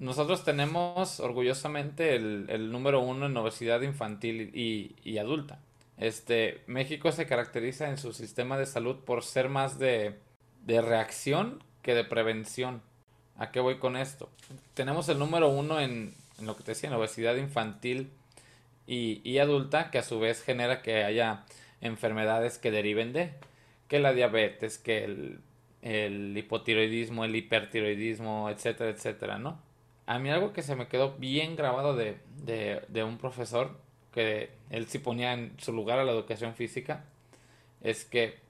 nosotros tenemos orgullosamente el, número uno en obesidad infantil y, adulta. Este, México se caracteriza en su sistema de salud por ser más de, reacción que de prevención. ¿A qué voy con esto? Tenemos el número uno en, lo que te decía, en obesidad infantil y, adulta, que a su vez genera que haya enfermedades que deriven de, que la diabetes, que el, hipotiroidismo, el hipertiroidismo, etcétera, etcétera, ¿no? A mí algo que se me quedó bien grabado de, de, un profesor, que él sí ponía en su lugar a la educación física, es que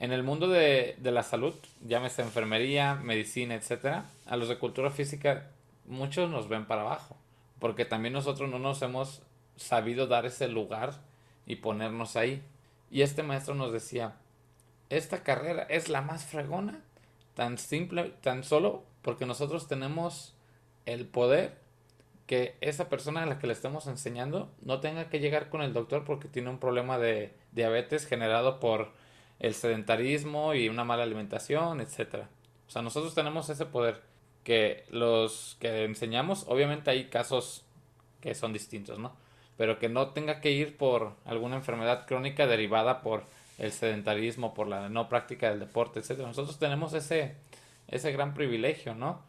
en el mundo de, de la salud, llámese enfermería, medicina, etcétera, a los de cultura física muchos nos ven para abajo, porque también nosotros no nos hemos sabido dar ese lugar y ponernos ahí. Y este maestro nos decía, esta carrera es la más fregona, tan simple, tan solo porque nosotros tenemos el poder que esa persona a la que le estemos enseñando no tenga que llegar con el doctor porque tiene un problema de diabetes generado por el sedentarismo y una mala alimentación, etcétera. O sea, nosotros tenemos ese poder que los que enseñamos, obviamente hay casos que son distintos, ¿no? Pero que no tenga que ir por alguna enfermedad crónica derivada por el sedentarismo, por la no práctica del deporte, etcétera. Nosotros tenemos ese ese gran privilegio, ¿no?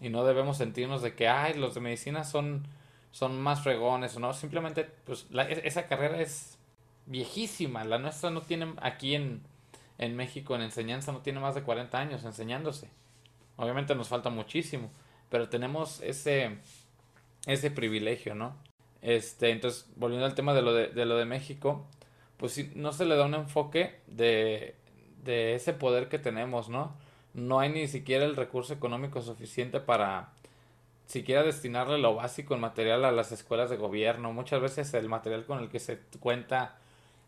Y no debemos sentirnos de que, ay, los de medicina son, son más fregones o no, simplemente, pues e, esa carrera es viejísima, la nuestra no tiene aquí en, en México en enseñanza, no tiene más de 40 años enseñándose. Obviamente nos falta muchísimo, pero tenemos ese, ese privilegio, ¿no? Este, entonces, volviendo al tema de lo de, de lo de México, pues si no se le da un enfoque de, de ese poder que tenemos, ¿no? No hay ni siquiera el recurso económico suficiente para siquiera destinarle lo básico en material a las escuelas de gobierno. Muchas veces el material con el que se cuenta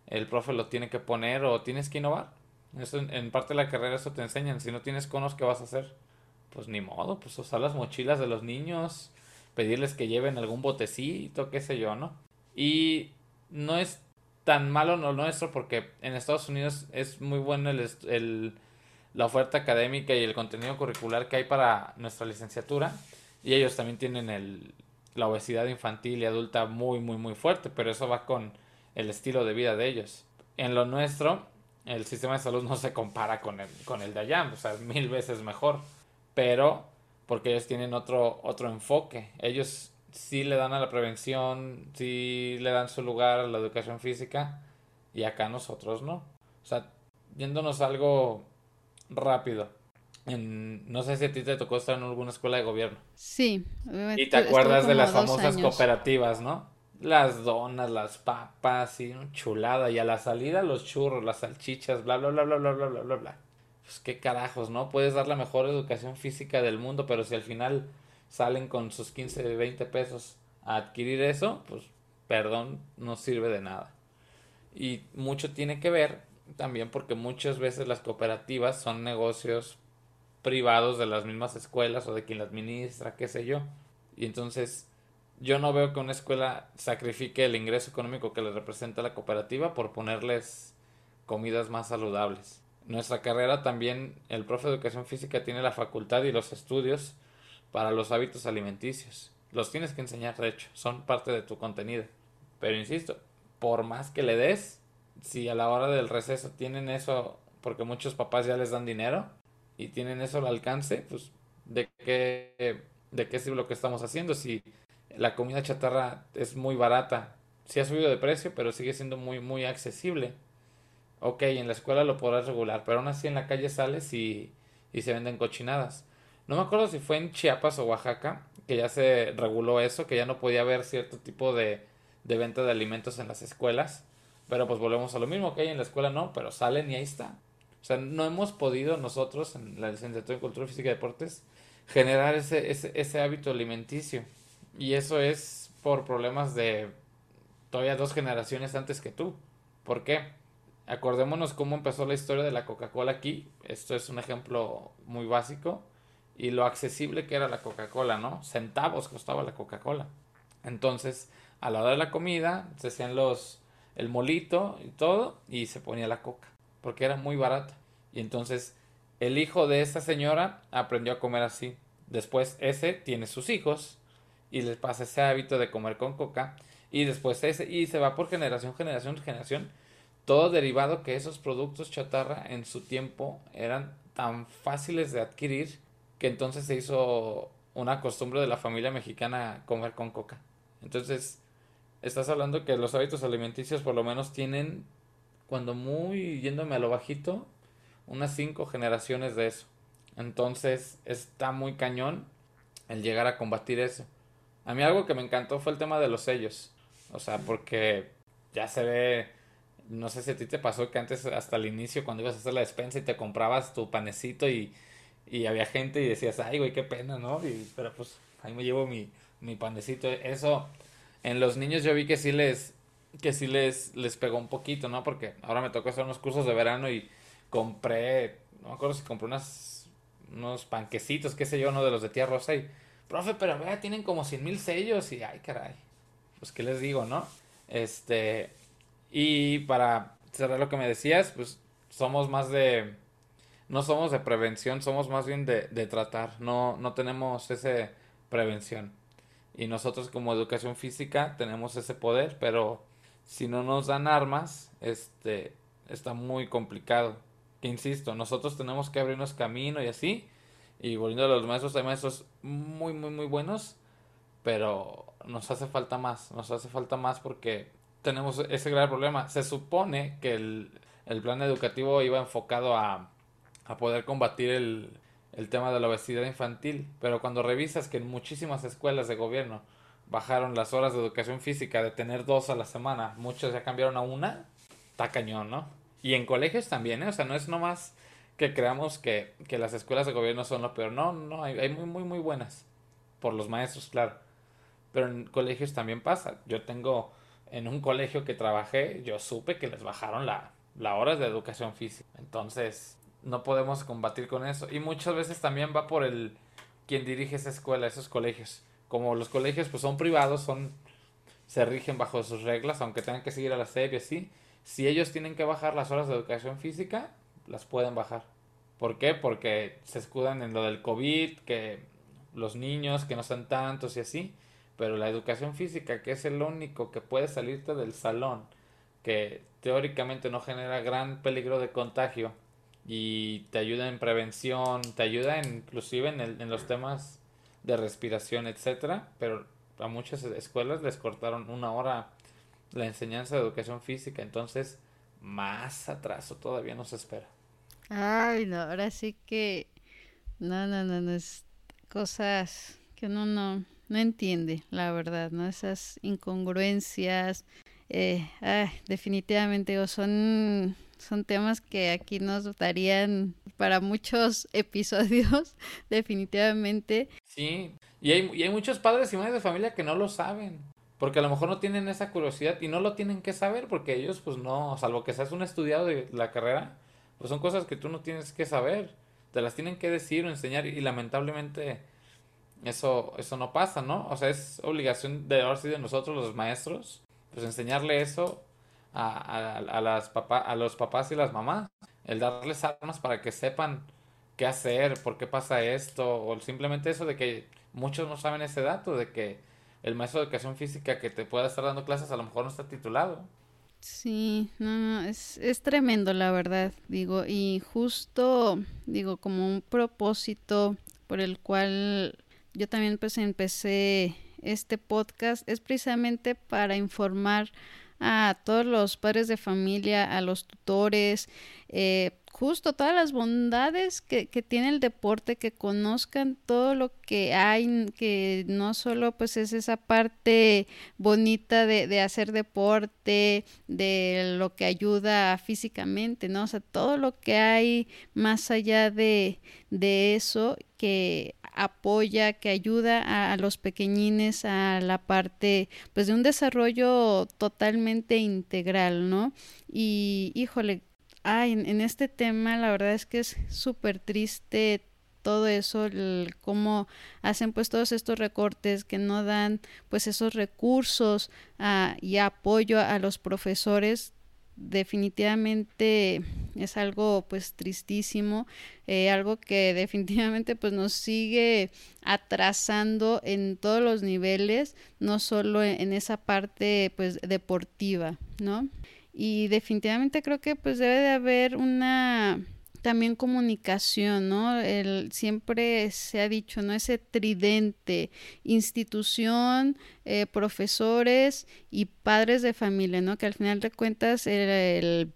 el profe lo tiene que poner o tienes que innovar. Eso en, parte de la carrera eso te enseñan. Si no tienes conos, ¿qué vas a hacer? Pues ni modo, pues usar las mochilas de los niños, pedirles que lleven algún botecito, qué sé yo, ¿no? Y no es tan malo lo nuestro porque en Estados Unidos es muy bueno el, el la oferta académica y el contenido curricular que hay para nuestra licenciatura. Y ellos también tienen el, la obesidad infantil y adulta muy, muy, muy fuerte, pero eso va con el estilo de vida de ellos. En lo nuestro, el sistema de salud no se compara con el, con el de allá, o sea, mil veces mejor, pero porque ellos tienen otro, otro enfoque. Ellos sí le dan a la prevención, sí le dan su lugar a la educación física y acá nosotros no. O sea, yéndonos algo rápido. no sé si a ti te tocó estar en alguna escuela de gobierno. Sí, Y te acuerdas de las famosas cooperativas, ¿no? Las donas, las papas, y chulada. Y a la salida los churros, las salchichas, bla, bla, bla, bla, bla, bla, bla, bla, bla. Pues qué carajos, ¿no? Puedes dar la mejor educación física del mundo, pero si al final salen con sus 15, 20 pesos a adquirir eso, pues perdón, no sirve de nada. Y mucho tiene que ver también porque muchas veces las cooperativas son negocios privados de las mismas escuelas o de quien la administra, qué sé yo. Y entonces yo no veo que una escuela sacrifique el ingreso económico que le representa la cooperativa por ponerles comidas más saludables. Nuestra carrera también, el profe de educación física tiene la facultad y los estudios para los hábitos alimenticios. Los tienes que enseñar, de hecho, son parte de tu contenido. Pero insisto, por más que le des, si a la hora del receso tienen eso, porque muchos papás ya les dan dinero, y tienen eso al alcance, pues de qué, de qué sirve lo que estamos haciendo si la comida chatarra es muy barata. Sí ha subido de precio, pero sigue siendo muy, muy accesible. Ok, en la escuela lo podrás regular, pero aún así en la calle sales y, y se venden cochinadas. No me acuerdo si fue en Chiapas o Oaxaca que ya se reguló eso, que ya no podía haber cierto tipo de, de venta de alimentos en las escuelas. Pero pues volvemos a lo mismo, que hay en la escuela no, pero salen y ahí está. O sea, no hemos podido nosotros en la licenciatura en Cultura Física y Deportes generar ese, ese, ese hábito alimenticio. Y eso es por problemas de todavía dos generaciones antes que tú. ¿Por qué? Acordémonos cómo empezó la historia de la Coca-Cola aquí. Esto es un ejemplo muy básico. Y lo accesible que era la Coca-Cola, ¿no? Centavos costaba la Coca-Cola. Entonces, a la hora de la comida, se hacían los, el molito y todo, y se ponía la coca, porque era muy barata. Y entonces, el hijo de esta señora aprendió a comer así. Después, ese tiene sus hijos, y les pasa ese hábito de comer con coca y después ese y se va por generación, generación, generación, todo derivado que esos productos chatarra en su tiempo eran tan fáciles de adquirir que entonces se hizo una costumbre de la familia mexicana comer con coca. Entonces, estás hablando que los hábitos alimenticios por lo menos tienen, cuando muy yéndome a lo bajito, unas cinco generaciones de eso. Entonces, está muy cañón el llegar a combatir eso. A mí algo que me encantó fue el tema de los sellos. O sea, porque ya se ve, no sé si a ti te pasó que antes hasta el inicio cuando ibas a hacer la despensa y te comprabas tu panecito y, y había gente y decías, ay, güey, qué pena, ¿no? Y, pero pues ahí me llevo mi, mi panecito. Eso en los niños yo vi que sí les que sí les les pegó un poquito, ¿no? Porque ahora me tocó hacer unos cursos de verano y compré, no me acuerdo si compré unas unos panquecitos, qué sé yo, uno de los de tía Rosa y profe, pero vea, tienen como cien mil sellos y ay, caray. Pues qué les digo, ¿no? Este, y para cerrar lo que me decías, pues somos más de, no somos de prevención, somos más bien de, de tratar, no, no tenemos ese prevención. Y nosotros como educación física tenemos ese poder, pero si no nos dan armas, este, está muy complicado. Insisto, nosotros tenemos que abrirnos camino y así, y volviendo a los maestros, hay maestros muy, muy, muy buenos, pero nos hace falta más, nos hace falta más porque tenemos ese gran problema. Se supone que el, el plan educativo iba enfocado a, a poder combatir el, el tema de la obesidad infantil, pero cuando revisas que en muchísimas escuelas de gobierno bajaron las horas de educación física de tener dos a la semana, muchos ya cambiaron a una, está cañón, ¿no? Y en colegios también, ¿eh? O sea, no es nomás que creamos que, que las escuelas de gobierno son lo peor. No, no, hay, muy, muy, muy buenas. Por los maestros, claro. Pero en colegios también pasa. Yo tengo, en un colegio que trabajé, yo supe que les bajaron la, la horas de educación física. Entonces, no podemos combatir con eso. Y muchas veces también va por el quien dirige esa escuela, esos colegios. Como los colegios pues son privados, son se rigen bajo sus reglas, aunque tengan que seguir a la SEP y así. Si ellos tienen que bajar las horas de educación física, las pueden bajar. ¿Por qué? Porque se escudan en lo del COVID, que los niños, que no son tantos y así. Pero la educación física, que es el único que puede salirte del salón, que teóricamente no genera gran peligro de contagio y te ayuda en prevención, te ayuda en, inclusive en, el, en los temas de respiración, etcétera, pero a muchas escuelas les cortaron una hora la enseñanza de educación física, entonces más atraso todavía nos espera. Ay, no, ahora sí que no, no, no, no es cosas que uno no, no entiende, la verdad, ¿no? Esas incongruencias, eh, ay, definitivamente o son, son temas que aquí nos darían para muchos episodios, definitivamente. Sí, y hay, y hay muchos padres y madres de familia que no lo saben. Porque a lo mejor no tienen esa curiosidad y no lo tienen que saber porque ellos pues no, salvo que seas un estudiado de la carrera, pues son cosas que tú no tienes que saber. Te las tienen que decir o enseñar y, lamentablemente eso, eso no pasa, ¿no? O sea, es obligación de ahora sí de nosotros los maestros, pues enseñarle eso a, a, las papá, a los papás y las mamás. El darles armas para que sepan qué hacer, por qué pasa esto, o simplemente eso de que muchos no saben ese dato, de que el maestro de educación física que te pueda estar dando clases a lo mejor no está titulado. Sí, no, no, es, es tremendo la verdad, digo, y justo, digo, como un propósito por el cual yo también pues empecé este podcast es precisamente para informar a todos los padres de familia, a los tutores, eh, justo todas las bondades que, que, tiene el deporte, que conozcan todo lo que hay, que no solo pues es esa parte bonita de, de hacer deporte, de lo que ayuda físicamente, ¿no? O sea, todo lo que hay más allá de, de eso que apoya, que ayuda a, los pequeñines a la parte pues de un desarrollo totalmente integral, ¿no? Y híjole, ay, en, en este tema la verdad es que es súper triste todo eso, el, cómo hacen pues todos estos recortes que no dan pues esos recursos uh, y apoyo a los profesores definitivamente es algo pues tristísimo eh, algo que definitivamente pues nos sigue atrasando en todos los niveles no solo en, en esa parte pues deportiva no y definitivamente creo que pues debe de haber una también comunicación, ¿no? El, siempre se ha dicho, ¿no? Ese tridente, institución, eh, profesores y padres de familia, ¿no? Que al final de cuentas el,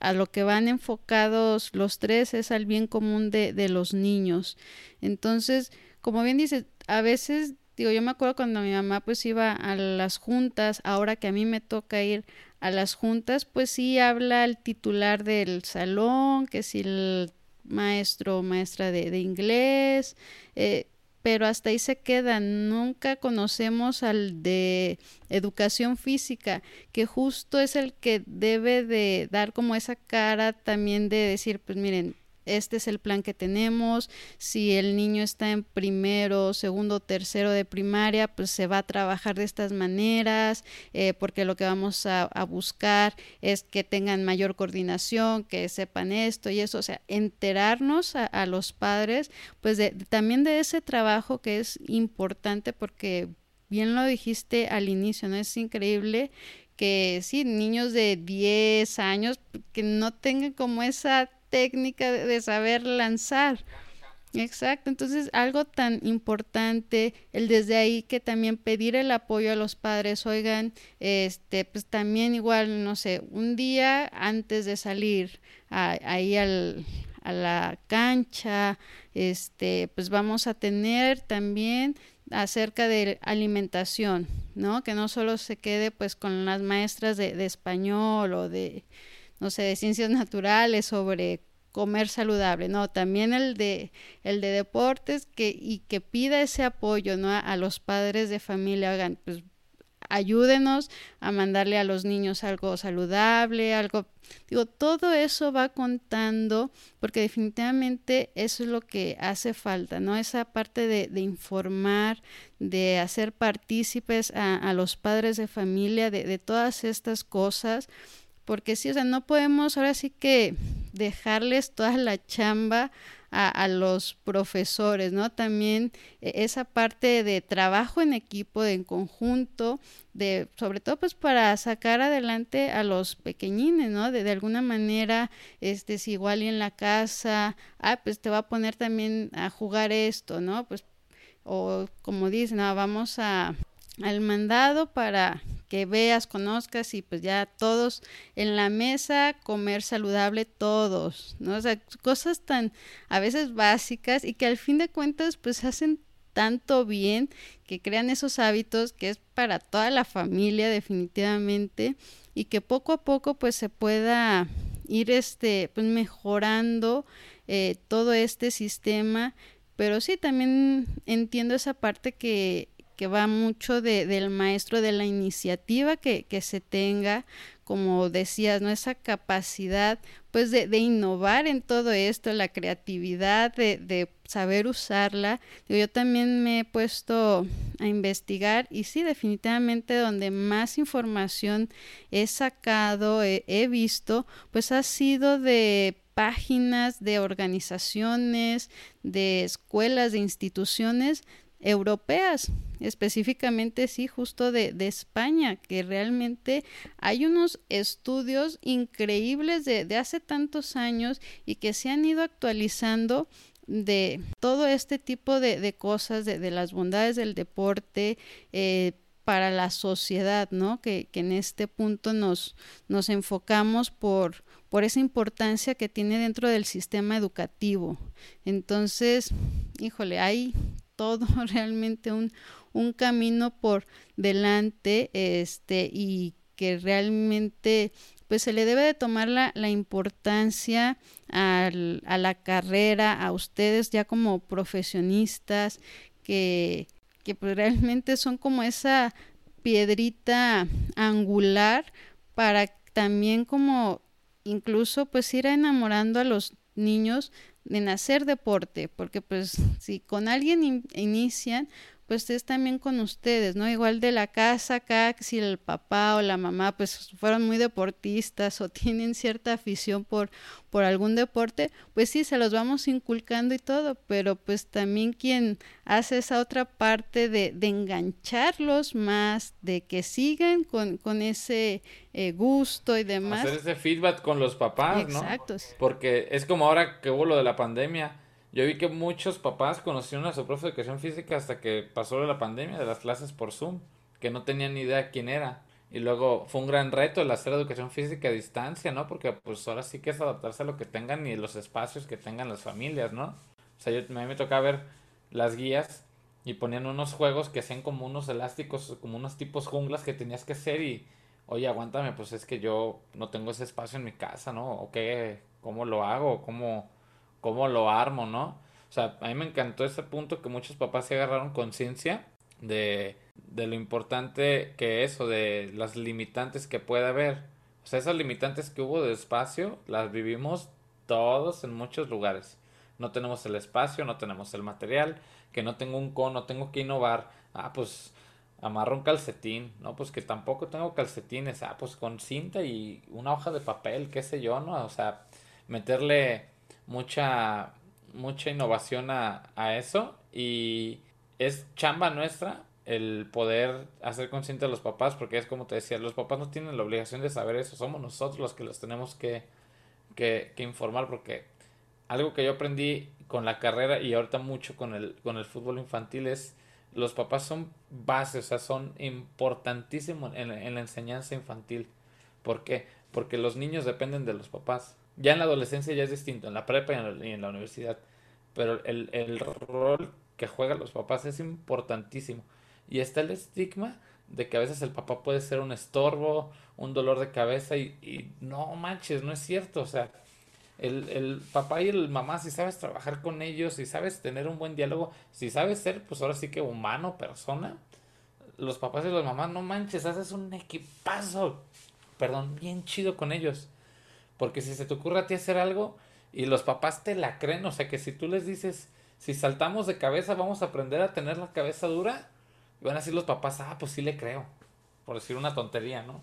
a lo que van enfocados los tres es al bien común de, de los niños. Entonces, como bien dices, a veces digo, yo me acuerdo cuando mi mamá pues iba a las juntas, ahora que a mí me toca ir a las juntas, pues sí habla el titular del salón, que si el maestro o maestra de, de inglés, eh, pero hasta ahí se queda. Nunca conocemos al de educación física, que justo es el que debe de dar como esa cara también de decir, pues miren, este es el plan que tenemos, si el niño está en primero, segundo, tercero de primaria, pues se va a trabajar de estas maneras, eh, porque lo que vamos a, a, buscar es que tengan mayor coordinación, que sepan esto y eso, o sea, enterarnos a, a los padres, pues de, también de ese trabajo que es importante porque bien lo dijiste al inicio, ¿no? Es increíble que sí, niños de 10 años que no tengan como esa técnica de saber lanzar. Exacto, entonces algo tan importante, el desde ahí que también pedir el apoyo a los padres, oigan, este, pues también igual, no sé, un día antes de salir a, ahí al, a la cancha, este, pues vamos a tener también acerca de alimentación, ¿no? Que no solo se quede pues con las maestras de, de español o de, no sé, de ciencias naturales sobre comer saludable, no, también el de el de deportes que y que pida ese apoyo, ¿no? A, los padres de familia, hagan pues ayúdenos a mandarle a los niños algo saludable, algo digo, todo eso va contando porque definitivamente eso es lo que hace falta, ¿no? Esa parte de, de informar, de hacer partícipes a, a, los padres de familia de, de todas estas cosas porque sí, o sea, no podemos ahora sí que dejarles toda la chamba a, los profesores, ¿no? También esa parte de trabajo en equipo, de en conjunto, de sobre todo pues para sacar adelante a los pequeñines, ¿no? De, alguna manera, este, si igual y en la casa, ah, pues te va a poner también a jugar esto, ¿no? Pues, o como dicen, no, vamos a al mandado para que veas, conozcas y pues ya todos en la mesa comer saludable todos, ¿no? O sea, cosas tan a veces básicas y que al fin de cuentas pues hacen tanto bien que crean esos hábitos que es para toda la familia definitivamente y que poco a poco pues se pueda ir este pues mejorando eh, todo este sistema pero sí también entiendo esa parte que que va mucho de, del maestro, de la iniciativa que, que se tenga, como decías, ¿no? Esa capacidad, pues, de, de innovar en todo esto, la creatividad, de, de saber usarla. Yo, también me he puesto a investigar y sí, definitivamente donde más información he sacado, he, he visto, pues ha sido de páginas de organizaciones, de escuelas, de instituciones europeas, específicamente sí, justo de, de, España, que realmente hay unos estudios increíbles de, de hace tantos años y que se han ido actualizando de todo este tipo de, de cosas, de, de, las bondades del deporte, eh, para la sociedad, ¿no? Que, que, en este punto nos, nos enfocamos por, por esa importancia que tiene dentro del sistema educativo. Entonces, híjole, hay todo realmente un, un camino por delante, este, y que realmente pues se le debe de tomar la, la importancia al, a la carrera, a ustedes ya como profesionistas, que, que pues realmente son como esa piedrita angular para también como incluso pues ir enamorando a los niños en hacer deporte, porque pues si con alguien in inician, pues es también con ustedes, ¿no? Igual de la casa acá, si el papá o la mamá pues fueron muy deportistas o tienen cierta afición por, por algún deporte, pues sí, se los vamos inculcando y todo, pero pues también quien hace esa otra parte de, de engancharlos más, de que sigan con, con ese eh, gusto y demás. Hacer ese feedback con los papás, Exacto. ¿no? Porque es como ahora que hubo lo de la pandemia yo vi que muchos papás conocieron a su profe de educación física hasta que pasó la pandemia de las clases por Zoom, que no tenían ni idea quién era. Y luego fue un gran reto el hacer educación física a distancia, ¿no? Porque pues ahora sí que es adaptarse a lo que tengan y los espacios que tengan las familias, ¿no? O sea, yo, a mí me tocaba ver las guías y ponían unos juegos que hacían como unos elásticos, como unos tipos junglas que tenías que hacer y, oye, aguántame, pues es que yo no tengo ese espacio en mi casa, ¿no? ¿O qué? ¿Cómo lo hago? ¿Cómo, cómo lo armo, ¿no? O sea, a mí me encantó ese punto que muchos papás se agarraron conciencia de, de lo importante que es o de las limitantes que puede haber. O sea, esas limitantes que hubo de espacio las vivimos todos en muchos lugares. No tenemos el espacio, no tenemos el material, que no tengo un cono, tengo que innovar. Ah, pues amarro un calcetín, ¿no? Pues que tampoco tengo calcetines. Ah, pues con cinta y una hoja de papel, qué sé yo, ¿no? O sea, meterle mucha, mucha innovación a, a eso y es chamba nuestra el poder hacer consciente a los papás, porque es como te decía, los papás no tienen la obligación de saber eso, somos nosotros los que los tenemos que, que, que, informar, porque algo que yo aprendí con la carrera y ahorita mucho con el, con el fútbol infantil es los papás son bases, o sea, son importantísimos en, en la enseñanza infantil. ¿Por qué? Porque los niños dependen de los papás. Ya en la adolescencia ya es distinto, en la prepa y en la, y en la universidad. Pero el, el, rol que juegan los papás es importantísimo. Y está el estigma de que a veces el papá puede ser un estorbo, un dolor de cabeza y, y no manches, no es cierto. O sea, el, el, papá y el mamá, si sabes trabajar con ellos, si sabes tener un buen diálogo, si sabes ser, pues ahora sí que humano, persona, los papás y las mamás, no manches, haces un equipazo, perdón, bien chido con ellos. Porque si se te ocurre a ti hacer algo y los papás te la creen, o sea que si tú les dices, si saltamos de cabeza vamos a aprender a tener la cabeza dura, y van a decir los papás, ah, pues sí le creo, por decir una tontería, ¿no?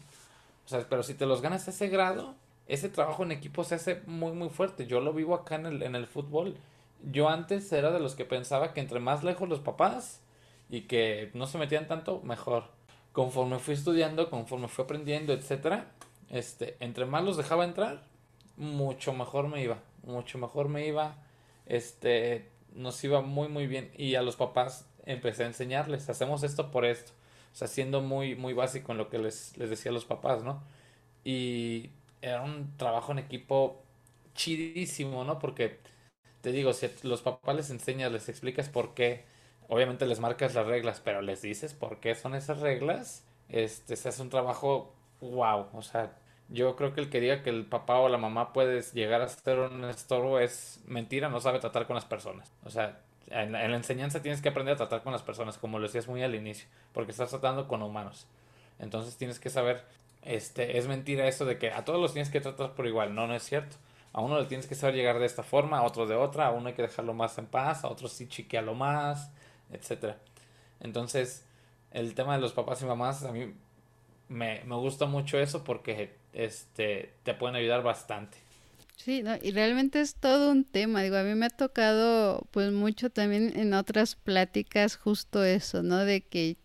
O sea, pero si te los ganas a ese grado, ese trabajo en equipo se hace muy, muy fuerte. Yo lo vivo acá en el, en el fútbol. Yo antes era de los que pensaba que entre más lejos los papás y que no se metían tanto, mejor. Conforme fui estudiando, conforme fui aprendiendo, etcétera, este, entre más los dejaba entrar, mucho mejor me iba, mucho mejor me iba, este, nos iba muy muy bien y a los papás empecé a enseñarles, hacemos esto por esto, o sea, siendo muy muy básico en lo que les, les decía a los papás, ¿no? Y era un trabajo en equipo chidísimo, ¿no? Porque te digo, si a los papás les enseñas, les explicas por qué, obviamente les marcas las reglas, pero les dices por qué son esas reglas, este, se hace un trabajo wow, o sea, yo creo que el que diga que el papá o la mamá puedes llegar a ser un estorbo es mentira, no sabe tratar con las personas. O sea, en la, en la, enseñanza tienes que aprender a tratar con las personas, como lo decías muy al inicio, porque estás tratando con humanos. Entonces tienes que saber, este, es mentira eso de que a todos los tienes que tratar por igual. No, no es cierto. A uno le tienes que saber llegar de esta forma, a otro de otra, a uno hay que dejarlo más en paz, a otro sí chiquearlo más, etcétera. Entonces, el tema de los papás y mamás, a mí me, me gusta mucho eso porque este, te pueden ayudar bastante. Sí, y realmente es todo un tema. Digo, a mí me ha tocado pues mucho también en otras pláticas justo eso, ¿no? De que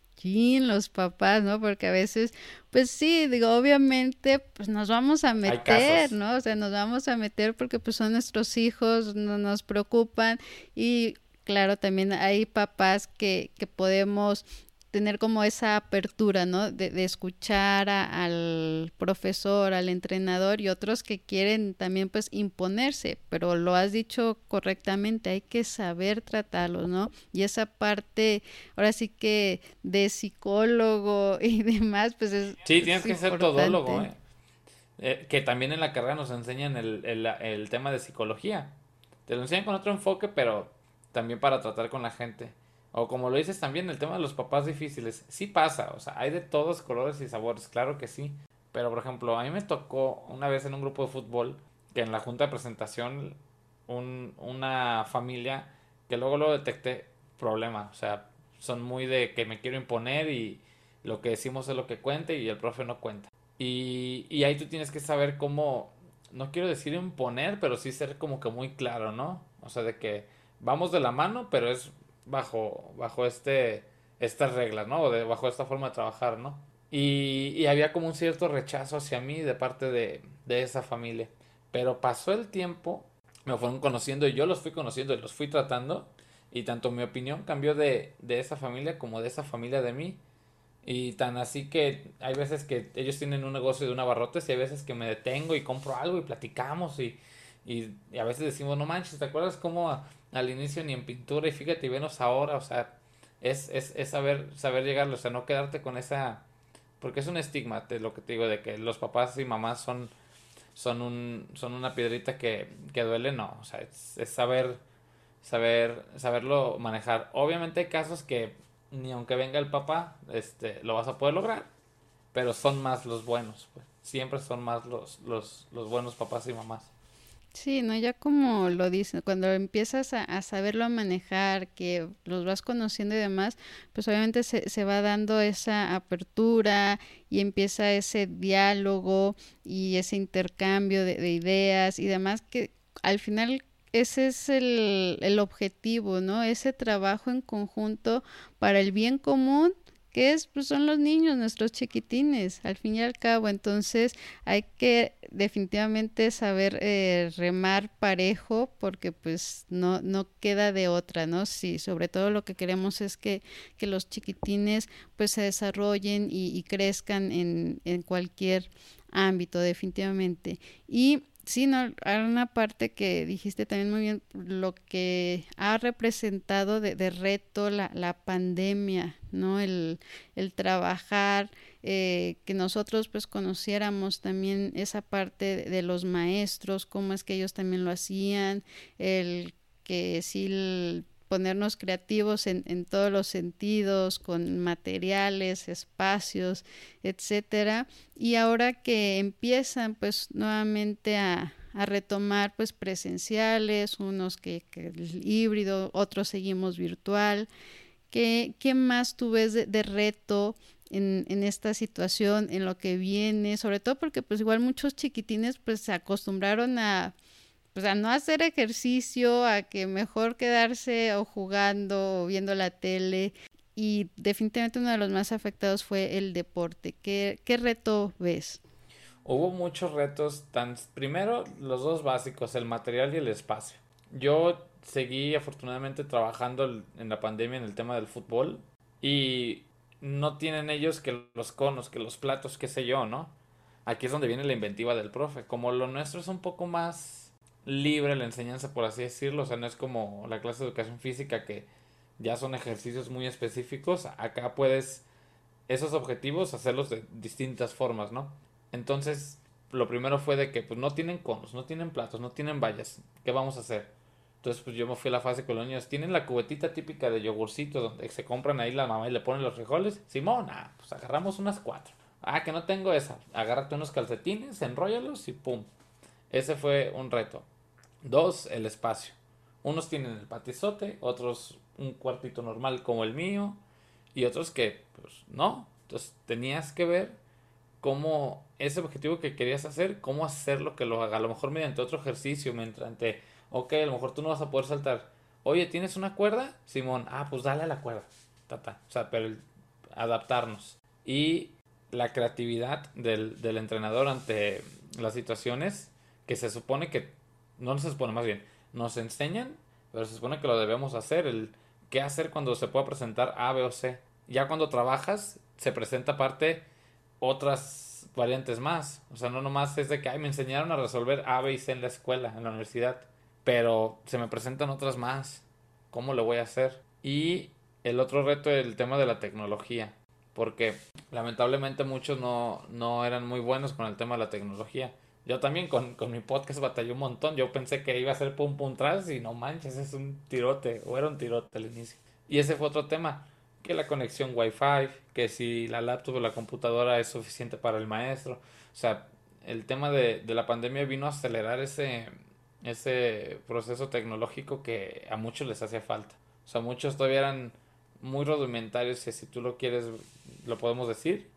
los papás, ¿no? Porque a veces, pues sí, digo, obviamente, pues nos vamos a meter, ¿no? O sea, nos vamos a meter porque pues son nuestros hijos, no nos preocupan y claro, también hay papás que, que podemos tener como esa apertura, ¿no? De, escuchar al profesor, al entrenador y otros que quieren también pues imponerse, pero lo has dicho correctamente, hay que saber tratarlos, ¿no? Y esa parte, ahora sí que de psicólogo y demás, pues es... Sí, tienes que ser todólogo, ¿eh? ¿eh? que también en la carrera nos enseñan el, el, el tema de psicología. Te lo enseñan con otro enfoque, pero también para tratar con la gente. O como lo dices también, el tema de los papás difíciles. Sí pasa, o sea, hay de todos colores y sabores, claro que sí. Pero, por ejemplo, a mí me tocó una vez en un grupo de fútbol que en la junta de presentación un, una familia que luego lo detecté problema. O sea, son muy de que me quiero imponer y lo que decimos es lo que cuente y el profe no cuenta. Y, y ahí tú tienes que saber cómo, no quiero decir imponer, pero sí ser como que muy claro, ¿no? O sea, de que vamos de la mano, pero es bajo, bajo este, estas reglas, ¿no? De, bajo esta forma de trabajar, ¿no? Y, y, había como un cierto rechazo hacia mí de parte de, de esa familia. Pero pasó el tiempo, me fueron conociendo y yo los fui conociendo y los fui tratando. Y tanto mi opinión cambió de, de esa familia como de esa familia de mí. Y tan así que hay veces que ellos tienen un negocio de un abarrotes y hay veces que me detengo y compro algo y platicamos y, y, y a veces decimos, no manches, ¿te acuerdas cómo al inicio ni en pintura y fíjate y venos ahora, o sea, es, es, saber, saber llegar, o sea, no quedarte con esa, porque es un estigma lo que te digo, de que los papás y mamás son, son, un, son una piedrita que, que duele, no, o sea, es, es saber, saber, saberlo manejar. Obviamente hay casos que ni aunque venga el papá, este, lo vas a poder lograr, pero son más los buenos, pues. siempre son más los, los, los buenos papás y mamás. Sí, no, ya como lo dicen, cuando empiezas a, saberlo manejar, que los vas conociendo y demás, pues obviamente se, se va dando esa apertura y empieza ese diálogo y ese intercambio de, de ideas y demás, que al final ese es el, el objetivo, ¿no? Ese trabajo en conjunto para el bien común que es, pues son los niños, nuestros chiquitines, al fin y al cabo. Entonces hay que definitivamente saber eh, remar parejo porque pues no, no queda de otra, ¿no? Sí, sobre todo lo que queremos es que, que los chiquitines pues se desarrollen y, y crezcan en, en cualquier ámbito, definitivamente. Y Sí, no, hay una parte que dijiste también muy bien, lo que ha representado de, de reto la, la, pandemia, ¿no? El, el trabajar, eh, que nosotros pues conociéramos también esa parte de, los maestros, cómo es que ellos también lo hacían, el que sí ponernos creativos en, en, todos los sentidos, con materiales, espacios, etcétera. Y ahora que empiezan pues nuevamente a, a retomar pues presenciales, unos que, que híbrido, otros seguimos virtual. ¿Qué, qué más tú ves de, de reto en, en, esta situación, en lo que viene? Sobre todo porque pues igual muchos chiquitines pues se acostumbraron a o sea, no hacer ejercicio, a que mejor quedarse o jugando o viendo la tele. Y definitivamente uno de los más afectados fue el deporte. ¿Qué, qué reto ves? Hubo muchos retos, tan, primero los dos básicos, el material y el espacio. Yo seguí afortunadamente trabajando en la pandemia en el tema del fútbol y no tienen ellos que los conos, que los platos, qué sé yo, ¿no? Aquí es donde viene la inventiva del profe. Como lo nuestro es un poco más libre la enseñanza, por así decirlo. O sea, no es como la clase de educación física que ya son ejercicios muy específicos. Acá puedes esos objetivos hacerlos de distintas formas, ¿no? Entonces, lo primero fue de que pues no tienen conos, no tienen platos, no tienen vallas. ¿Qué vamos a hacer? Entonces, pues yo me fui a la fase con los niños. ¿Tienen la cubetita típica de yogurcito donde se compran ahí la mamá y le ponen los frijoles? Simón, ah, pues agarramos unas cuatro. Ah, que no tengo esa. Agárrate unos calcetines, enróllalos y pum. Ese fue un reto. Dos, el espacio. Unos tienen el patizote, otros un cuartito normal como el mío y otros que, pues no. Entonces tenías que ver cómo ese objetivo que querías hacer, cómo hacerlo que lo haga. A lo mejor mediante otro ejercicio, mediante, ok, a lo mejor tú no vas a poder saltar. Oye, ¿tienes una cuerda? Simón, ah, pues dale a la cuerda. Tata. O sea, pero adaptarnos. Y la creatividad del, del entrenador ante las situaciones que se supone que, no se supone más bien, nos enseñan, pero se supone que lo debemos hacer, el qué hacer cuando se pueda presentar A, B o C. Ya cuando trabajas, se presenta aparte otras variantes más. O sea, no nomás es de que, ay, me enseñaron a resolver A, B y C en la escuela, en la universidad. Pero se me presentan otras más. ¿Cómo lo voy a hacer? Y el otro reto es el tema de la tecnología. Porque lamentablemente muchos no, no eran muy buenos con el tema de la tecnología. Yo también con, con, mi podcast batallé un montón. Yo pensé que iba a ser pum pum tras y no manches, es un tirote. O era un tirote al inicio. Y ese fue otro tema. Que la conexión Wi-Fi, que si la laptop o la computadora es suficiente para el maestro. O sea, el tema de, de la pandemia vino a acelerar ese, ese proceso tecnológico que a muchos les hacía falta. O sea, muchos todavía eran muy rudimentarios, si tú lo quieres, lo podemos decir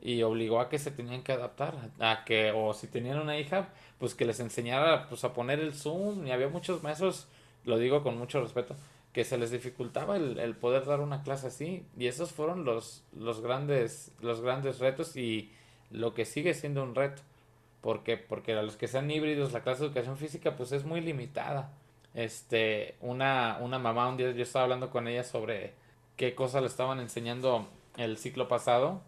y obligó a que se tenían que adaptar, a que, o si tenían una hija, pues que les enseñara pues a poner el Zoom, y había muchos maestros, lo digo con mucho respeto, que se les dificultaba el, el poder dar una clase así, y esos fueron los, los grandes, los grandes retos y lo que sigue siendo un reto, porque, porque a los que sean híbridos, la clase de educación física pues es muy limitada. Este, una, una mamá un día yo estaba hablando con ella sobre qué cosas le estaban enseñando el ciclo pasado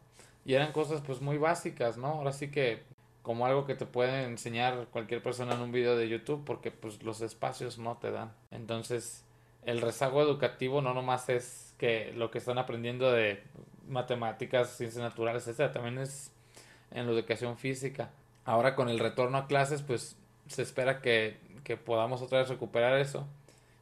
y eran cosas pues muy básicas, ¿no? Ahora sí que como algo que te puede enseñar cualquier persona en un video de YouTube porque pues los espacios no te dan. Entonces, el rezago educativo no nomás es que lo que están aprendiendo de matemáticas, ciencias naturales, etcétera, también es en la educación física. Ahora con el retorno a clases, pues se espera que, que podamos otra vez recuperar eso,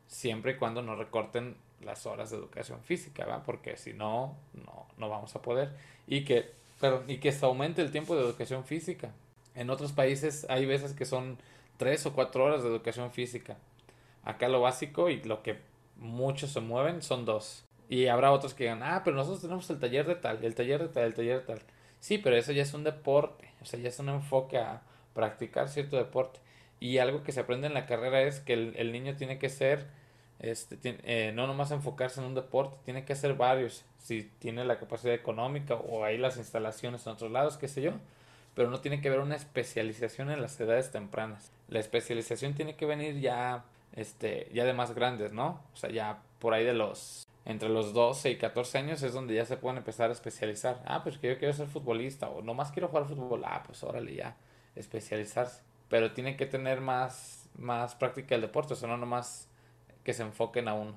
siempre y cuando no recorten las horas de educación física, ¿va? Porque si no, no, no vamos a poder. Y que, pero, y que se aumente el tiempo de educación física. En otros países hay veces que son tres o cuatro horas de educación física. Acá lo básico y lo que muchos se mueven son dos. Y habrá otros que digan, ah, pero nosotros tenemos el taller de tal, el taller de tal, el taller de tal. Sí, pero eso ya es un deporte, o sea, ya es un enfoque a practicar cierto deporte. Y algo que se aprende en la carrera es que el niño tiene que ser este, eh, no nomás enfocarse en un deporte, tiene que hacer varios, si tiene la capacidad económica o hay las instalaciones en otros lados, qué sé yo, pero no tiene que haber una especialización en las edades tempranas. La especialización tiene que venir ya, este, ya de más grandes, ¿no? O sea, ya por ahí de los, entre los 12 y 14 años es donde ya se pueden empezar a especializar. Ah, pues que yo quiero ser futbolista o nomás quiero jugar fútbol, ah, pues órale ya, especializarse. Pero tiene que tener más, más práctica el deporte, o sea, no nomás que se enfoquen a uno.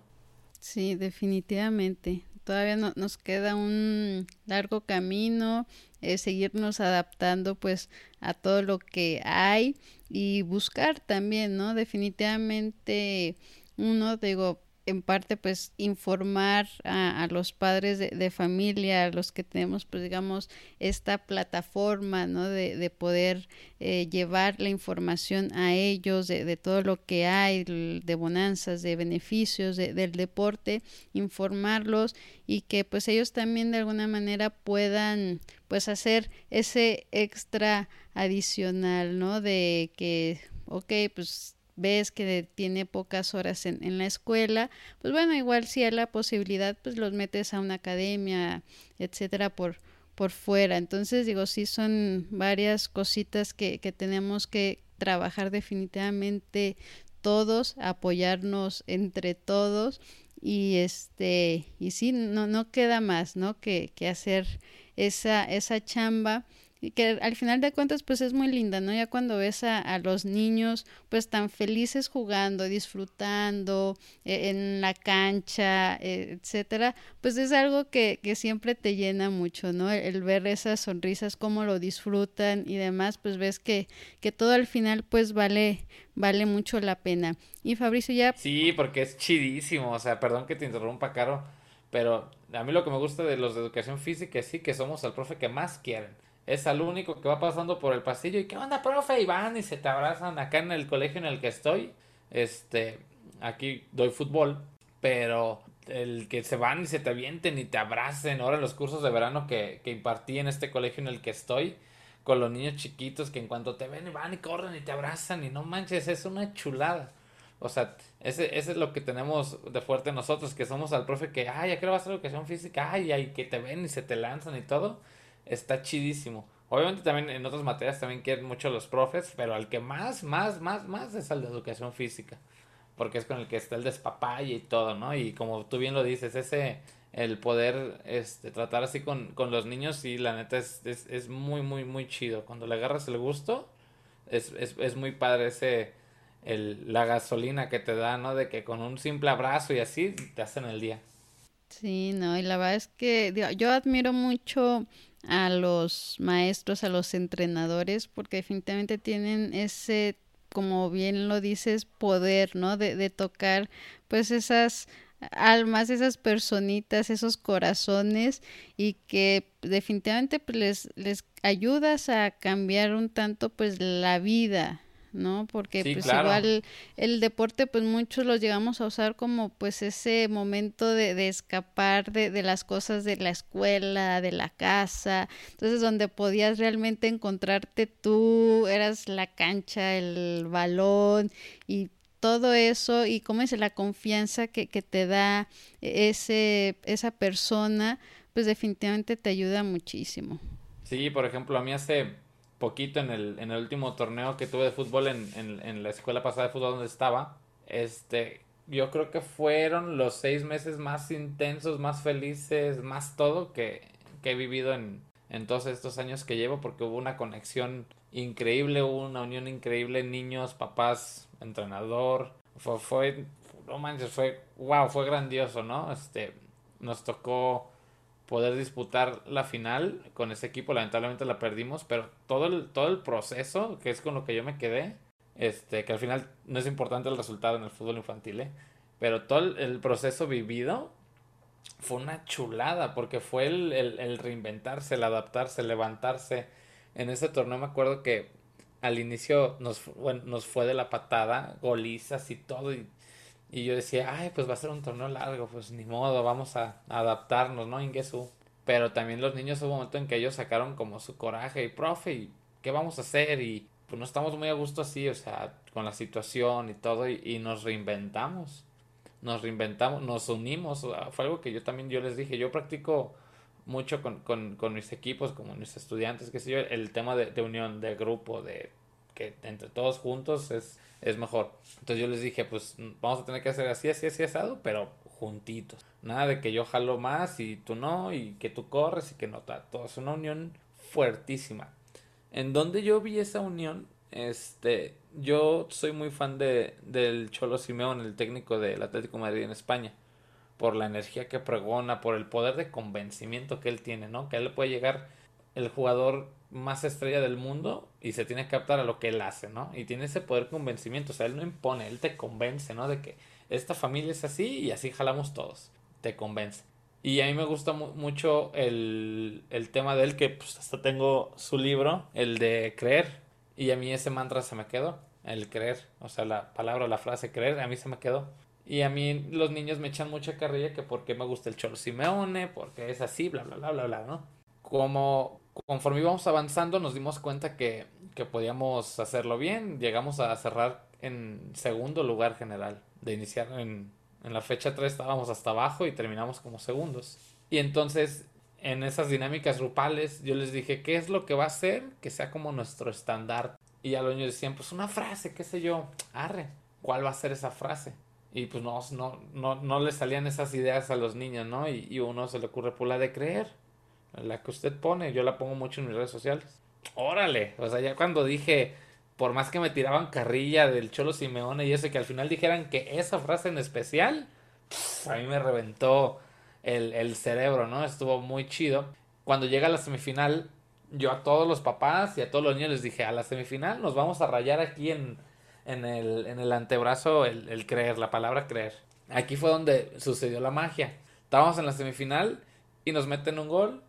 Sí, definitivamente. Todavía no, nos queda un largo camino, eh, seguirnos adaptando pues a todo lo que hay y buscar también, ¿no? Definitivamente uno, digo, en parte pues informar a, a los padres de, familia, a los que tenemos pues digamos esta plataforma, ¿no? De, de poder eh, llevar la información a ellos de, de, todo lo que hay, de bonanzas, de beneficios del deporte, informarlos y que pues ellos también de alguna manera puedan pues hacer ese extra adicional, ¿no? De que, ok, pues ves que tiene pocas horas en, en, la escuela, pues bueno, igual si hay la posibilidad, pues los metes a una academia, etcétera, por, por fuera. Entonces, digo, sí son varias cositas que, que tenemos que trabajar definitivamente todos, apoyarnos entre todos y este y sí no no queda más no que, que hacer esa esa chamba y que al final de cuentas pues es muy linda, ¿no? Ya cuando ves a, a los niños pues tan felices jugando, disfrutando eh, en la cancha, eh, etcétera, pues es algo que, que siempre te llena mucho, ¿no? El, el, ver esas sonrisas, cómo lo disfrutan y demás, pues ves que, que todo al final pues vale, vale mucho la pena. Y Fabricio ya... Sí, porque es chidísimo, o sea, perdón que te interrumpa, Caro, pero a mí lo que me gusta de los de educación física es sí que somos el profe que más quieren es al único que va pasando por el pasillo y ¿qué onda, profe? Y van y se te abrazan acá en el colegio en el que estoy. Este, aquí doy fútbol, pero el que se van y se te avienten y te abracen ahora en los cursos de verano que, que impartí en este colegio en el que estoy, con los niños chiquitos que en cuanto te ven y van y corren y te abrazan y no manches, es una chulada. O sea, ese, ese es lo que tenemos de fuerte nosotros, que somos al profe que, ay, ya quiero hacer educación física, ay, ay, que te ven y se te lanzan y todo. Está chidísimo. Obviamente también en otras materias también quieren mucho los profes, pero al que más, más, más, más es al de educación física. Porque es con el que está el despapalle y todo, ¿no? Y como tú bien lo dices, ese, el poder este, tratar así con, con los niños, y la neta es, es, es, muy, muy, muy chido. Cuando le agarras el gusto, es, es, es muy padre ese, el, la gasolina que te da, ¿no? De que con un simple abrazo y así te hacen el día. Sí, no, y la verdad es que yo admiro mucho a los maestros, a los entrenadores, porque definitivamente tienen ese, como bien lo dices, poder, ¿no? De, de tocar, pues esas almas, esas personitas, esos corazones y que definitivamente pues, les, les ayudas a cambiar un tanto pues la vida, ¿no? Porque pues igual el deporte pues muchos lo llegamos a usar como pues ese momento de, de escapar de, de, las cosas de la escuela, de la casa, entonces donde podías realmente encontrarte tú, eras la cancha, el balón y todo eso y cómo es la confianza que, que te da ese, esa persona, pues definitivamente te ayuda muchísimo. Sí, por ejemplo, a mí hace poquito en el, en el último torneo que tuve de fútbol en, en, en, la escuela pasada de fútbol donde estaba, este, yo creo que fueron los seis meses más intensos, más felices, más todo que, que he vivido en, en todos estos años que llevo porque hubo una conexión increíble, hubo una unión increíble, niños, papás, entrenador, fue, fue, no manches, fue, wow, fue grandioso, ¿no? Este, nos tocó poder disputar la final con ese equipo. Lamentablemente la perdimos, pero todo el, todo el proceso, que es con lo que yo me quedé, este, que al final no es importante el resultado en el fútbol infantil, ¿eh? pero todo el, proceso vivido fue una chulada, porque fue el, el, el, reinventarse, el adaptarse, el levantarse. En ese torneo me acuerdo que al inicio nos, bueno, nos fue de la patada, golizas y todo, y y yo decía, ay, pues va a ser un torneo largo, pues ni modo, vamos a, adaptarnos, ¿no? Ingesu. Pero también los niños hubo un momento en que ellos sacaron como su coraje y, profe, ¿y ¿qué vamos a hacer? Y pues no estamos muy a gusto así, o sea, con la situación y todo, y, nos reinventamos. Nos reinventamos, nos unimos. Fue algo que yo también yo les dije, yo practico mucho con, con, con mis equipos, como mis estudiantes, qué sé yo, el tema de, de unión, de grupo, de que entre todos juntos es es mejor. Entonces yo les dije, pues vamos a tener que hacer así, así, así asado, pero juntitos. Nada de que yo jalo más y tú no, y que tú corres y que no. Todo es una unión fuertísima. En donde yo vi esa unión, este, yo soy muy fan de, del Cholo Simeón, el técnico del Atlético Madrid en España. Por la energía que pregona, por el poder de convencimiento que él tiene, ¿no? Que él le puede llegar el jugador más estrella del mundo y se tiene que adaptar a lo que él hace, ¿no? Y tiene ese poder convencimiento, o sea, él no impone, él te convence, ¿no? De que esta familia es así y así jalamos todos, te convence. Y a mí me gusta mu mucho el, el, tema de él, que pues hasta tengo su libro, el de creer, y a mí ese mantra se me quedó, el creer, o sea, la palabra, la frase creer, a mí se me quedó. Y a mí los niños me echan mucha carrilla que porque me gusta el Cholo Simeone, porque es así, bla, bla, bla, bla, bla, ¿no? Como conforme íbamos avanzando nos dimos cuenta que, que podíamos hacerlo bien. Llegamos a cerrar en segundo lugar general. De iniciar en, en la fecha 3 estábamos hasta abajo y terminamos como segundos. Y entonces en esas dinámicas grupales yo les dije, ¿qué es lo que va a hacer que sea como nuestro estándar? Y a los decían, pues una frase, qué sé yo, arre, ¿cuál va a ser esa frase? Y pues no, no, no, no le salían esas ideas a los niños, ¿no? Y, y uno se le ocurre, pues la de creer la que usted pone, yo la pongo mucho en mis redes sociales. Órale, o sea, ya cuando dije, por más que me tiraban carrilla del Cholo Simeone y eso, que al final dijeran que esa frase en especial, a mí me reventó el, el cerebro, ¿no? Estuvo muy chido. Cuando llega la semifinal, yo a todos los papás y a todos los niños les dije, a la semifinal nos vamos a rayar aquí en, en, el, en el antebrazo el creer, la palabra creer. Aquí fue donde sucedió la magia. Estábamos en la semifinal y nos meten un gol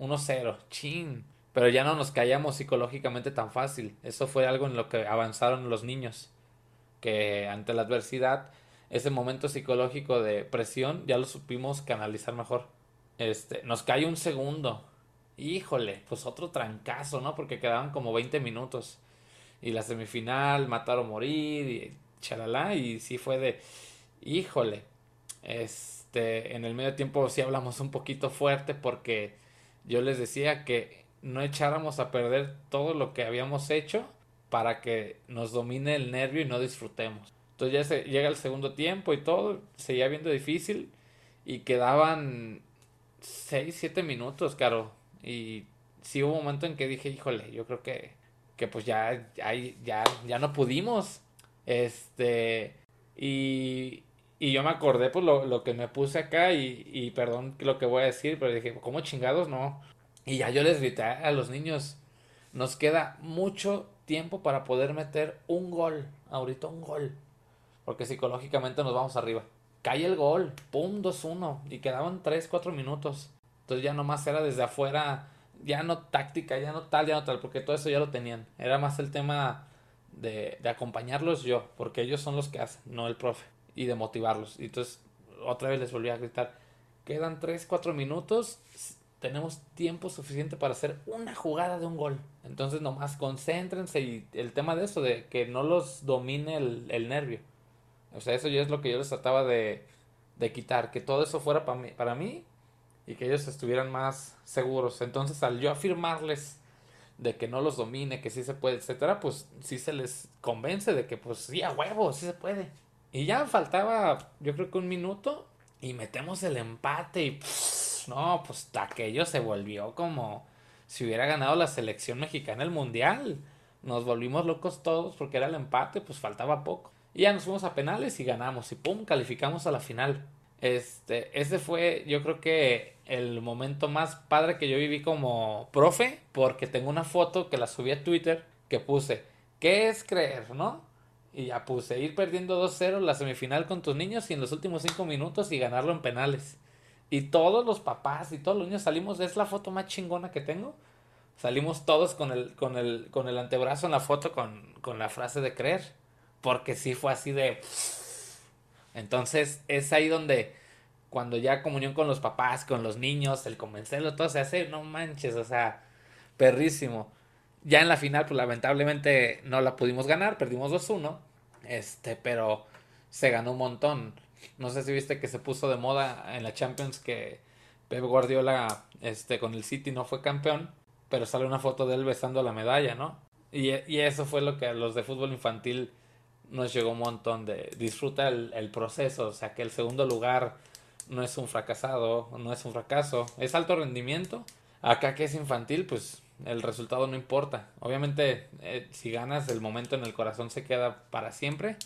1-0, chin. Pero ya no nos callamos psicológicamente tan fácil. Eso fue algo en lo que avanzaron los niños. Que ante la adversidad, ese momento psicológico de presión, ya lo supimos canalizar mejor. Este, nos cae un segundo. híjole, pues otro trancazo, ¿no? Porque quedaban como 20 minutos. Y la semifinal, matar o morir, y chalala, y sí fue de, híjole, este, en el medio tiempo sí hablamos un poquito fuerte porque yo les decía que no echáramos a perder todo lo que habíamos hecho para que nos domine el nervio y no disfrutemos. Entonces ya se, llega el segundo tiempo y todo, seguía viendo difícil y quedaban 6, 7 minutos, caro. Y sí hubo un momento en que dije, híjole, yo creo que, que pues ya, ya, ya, ya no pudimos. Este, y, y yo me acordé pues lo, lo que me puse acá y, y perdón lo que voy a decir, pero dije, ¿cómo chingados no? Y ya yo les grité a los niños, nos queda mucho tiempo para poder meter un gol, ahorita un gol, porque psicológicamente nos vamos arriba. Cae el gol, pum, 2-1, y quedaban 3, 4 minutos. Entonces ya nomás era desde afuera, ya no táctica, ya no tal, ya no tal, porque todo eso ya lo tenían. Era más el tema de, de acompañarlos yo, porque ellos son los que hacen, no el profe, y de motivarlos. Y entonces otra vez les volví a gritar, quedan 3, 4 minutos, tenemos tiempo suficiente para hacer una jugada de un gol. Entonces nomás concéntrense y el tema de eso, de que no los domine el, nervio. O sea, eso ya es lo que yo les trataba de, de quitar, que todo eso fuera para mí, para mí y que ellos estuvieran más seguros. Entonces al yo afirmarles de que no los domine, que sí se puede, etcétera, pues sí se les convence de que pues sí, a huevo, sí se puede. Y ya faltaba, yo creo que un minuto y metemos el empate y no, pues aquello se volvió como si hubiera ganado la selección mexicana el mundial. Nos volvimos locos todos porque era el empate, pues faltaba poco. Y ya nos fuimos a penales y ganamos y pum, calificamos a la final. Este, ese fue, yo creo que el momento más padre que yo viví como profe, porque tengo una foto que la subí a Twitter que puse, ¿qué es creer, no? Y ya puse, ir perdiendo 2-0 la semifinal con tus niños y en los últimos 5 minutos y ganarlo en penales. Y todos los papás y todos los niños salimos, es la foto más chingona que tengo. Salimos todos con el, con el, con el antebrazo en la foto con, con la frase de creer. Porque sí fue así de... Entonces es ahí donde cuando ya comunión con los papás, con los niños, el convencerlo, todo se hace, no manches, o sea, perrísimo. Ya en la final, pues lamentablemente no la pudimos ganar, perdimos 2-1, este, pero se ganó un montón. No sé si viste que se puso de moda en la Champions que Pep Guardiola este, con el City no fue campeón, pero sale una foto de él besando la medalla, ¿no? Y, y eso fue lo que a los de fútbol infantil nos llegó un montón de disfruta el, el, proceso, o sea que el segundo lugar no es un fracasado, no es un fracaso, es alto rendimiento. Acá que es infantil, pues el resultado no importa. Obviamente, eh, si ganas, el momento en el corazón se queda para siempre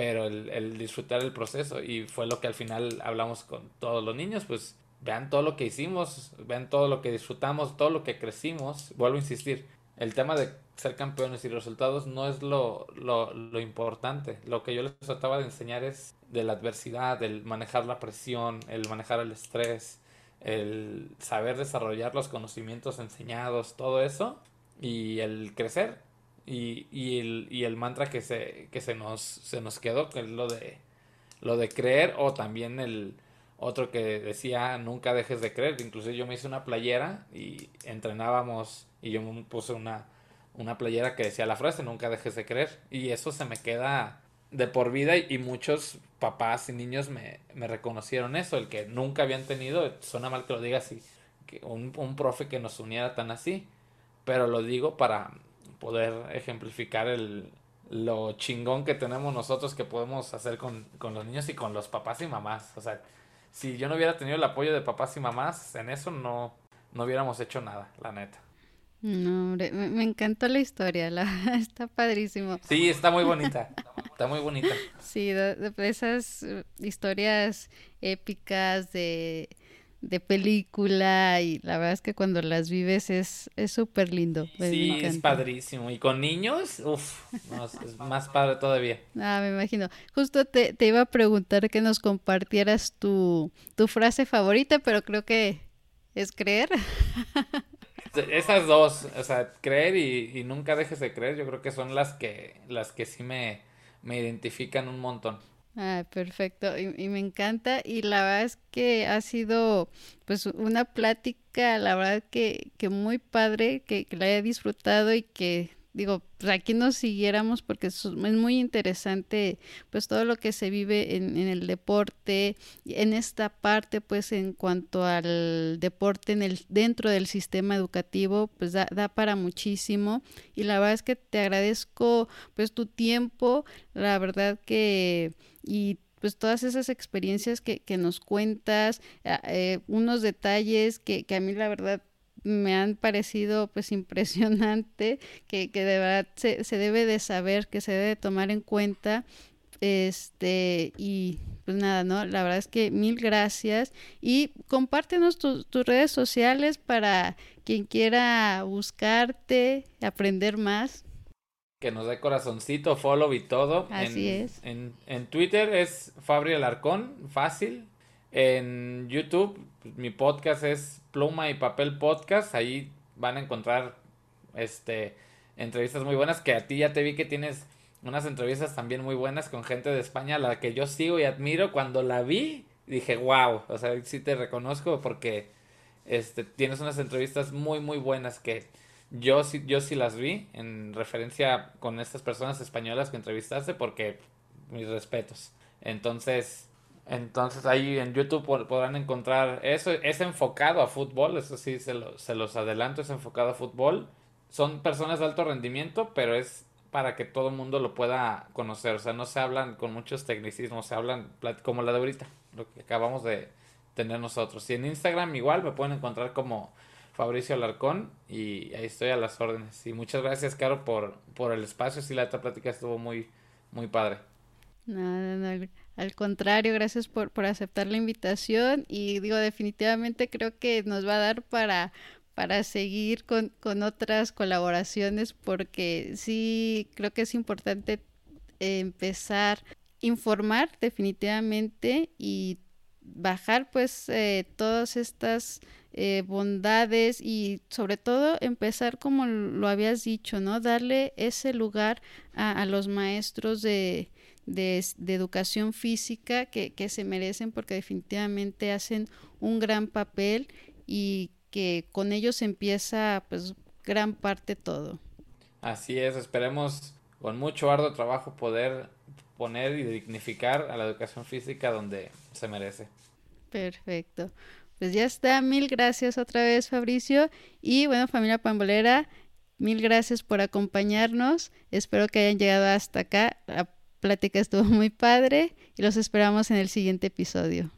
pero el, disfrutar el proceso y fue lo que al final hablamos con todos los niños, pues vean todo lo que hicimos, vean todo lo que disfrutamos, todo lo que crecimos, vuelvo a insistir, el tema de ser campeones y resultados no es lo, lo, lo importante, lo que yo les trataba de enseñar es de la adversidad, el manejar la presión, el manejar el estrés, el saber desarrollar los conocimientos enseñados, todo eso y el crecer, y, y, el, y el mantra que se, que se nos, se nos quedó, que es lo de, lo de creer, o también el otro que decía nunca dejes de creer. Incluso yo me hice una playera y entrenábamos y yo me puse una, una playera que decía la frase nunca dejes de creer. Y eso se me queda de por vida y, muchos papás y niños me, me, reconocieron eso, el que nunca habían tenido, suena mal que lo diga así, que un, un profe que nos uniera tan así, pero lo digo para, poder ejemplificar el, lo chingón que tenemos nosotros que podemos hacer con, con, los niños y con los papás y mamás. O sea, si yo no hubiera tenido el apoyo de papás y mamás, en eso no, no hubiéramos hecho nada, la neta. No, me, me encantó la historia, la, está padrísimo. Sí, está muy bonita, está muy bonita. Sí, de esas historias épicas de de película y la verdad es que cuando las vives es súper lindo. Sí, es padrísimo. Y con niños, uff, es más padre todavía. Ah, me imagino. Justo te, te iba a preguntar que nos compartieras tu, tu frase favorita, pero creo que es creer. Esas dos, o sea, creer y, nunca dejes de creer, yo creo que son las que, las que sí me, me identifican un montón. Ah, perfecto. Y, me encanta. Y la verdad es que ha sido pues una plática, la verdad que, que muy padre, que, que la haya disfrutado y que digo, pues aquí nos siguiéramos porque es, muy interesante pues todo lo que se vive en, el deporte, en esta parte pues en cuanto al deporte en el, dentro del sistema educativo pues da, da para muchísimo. Y la verdad es que te agradezco pues tu tiempo, la verdad que y pues todas esas experiencias que, que nos cuentas, eh, unos detalles que, que a mí la verdad me han parecido pues impresionante, que, que de verdad se, se, debe de saber, que se debe tomar en cuenta. Este, y pues nada, ¿no? La verdad es que mil gracias. Y compártenos tus redes sociales para quien quiera buscarte, aprender más. Que nos dé corazoncito, follow y todo. Así es. En, en Twitter es Fabri Alarcón, fácil. En YouTube, pues, mi podcast es Pluma y Papel Podcast. Ahí van a encontrar este entrevistas muy buenas. Que a ti ya te vi que tienes unas entrevistas también muy buenas con gente de España, la que yo sigo y admiro. Cuando la vi, dije, wow. O sea, sí te reconozco porque este, tienes unas entrevistas muy, muy buenas que yo sí, yo sí las vi en referencia con estas personas españolas que entrevistaste porque mis respetos. Entonces, entonces ahí en YouTube podrán encontrar eso. Es enfocado a fútbol, eso sí se, los adelanto, es enfocado a fútbol. Son personas de alto rendimiento, pero es para que todo el mundo lo pueda conocer. O sea, no se hablan con muchos tecnicismos, se hablan como la de ahorita, lo que acabamos de tener nosotros. Y en Instagram igual me pueden encontrar como Fabricio Alarcón y ahí estoy a las órdenes. Y muchas gracias, Caro, por, por el espacio. Sí, la otra plática estuvo muy, muy padre. No. Al contrario, gracias por, por aceptar la invitación y digo, definitivamente creo que nos va a dar para, para seguir con, con otras colaboraciones porque sí creo que es importante empezar a informar definitivamente y bajar pues eh, todas estas eh, bondades y sobre todo empezar como lo habías dicho, ¿no? Darle ese lugar a, los maestros de, de, educación física que, que, se merecen porque definitivamente hacen un gran papel y que con ellos empieza pues gran parte todo. Así es, esperemos con mucho arduo trabajo poder poner y dignificar a la educación física donde se merece. Perfecto. Pues ya está, mil gracias otra vez Fabricio y bueno familia pambolera, mil gracias por acompañarnos, espero que hayan llegado hasta acá plática estuvo muy padre y los esperamos en el siguiente episodio.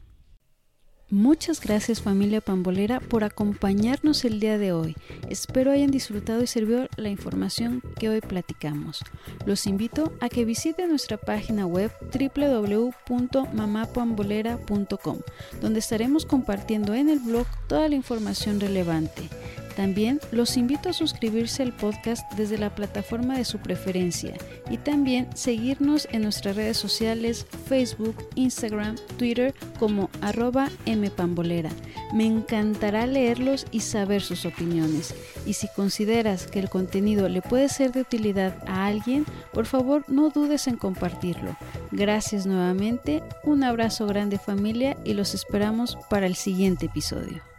Muchas gracias familia pambolera por acompañarnos el día de hoy. Espero hayan disfrutado y servido la información que hoy platicamos. Los invito a que visiten nuestra página web www.mamapambolera.com, donde estaremos compartiendo en el blog toda la información relevante. También los invito a suscribirse al podcast desde la plataforma de su preferencia y también seguirnos en nuestras redes sociales Facebook, Instagram, Twitter como arroba mpambolera. Me encantará leerlos y saber sus opiniones. Y si consideras que el contenido le puede ser de utilidad a alguien, por favor no dudes en compartirlo. Gracias nuevamente, un abrazo grande familia y los esperamos para el siguiente episodio.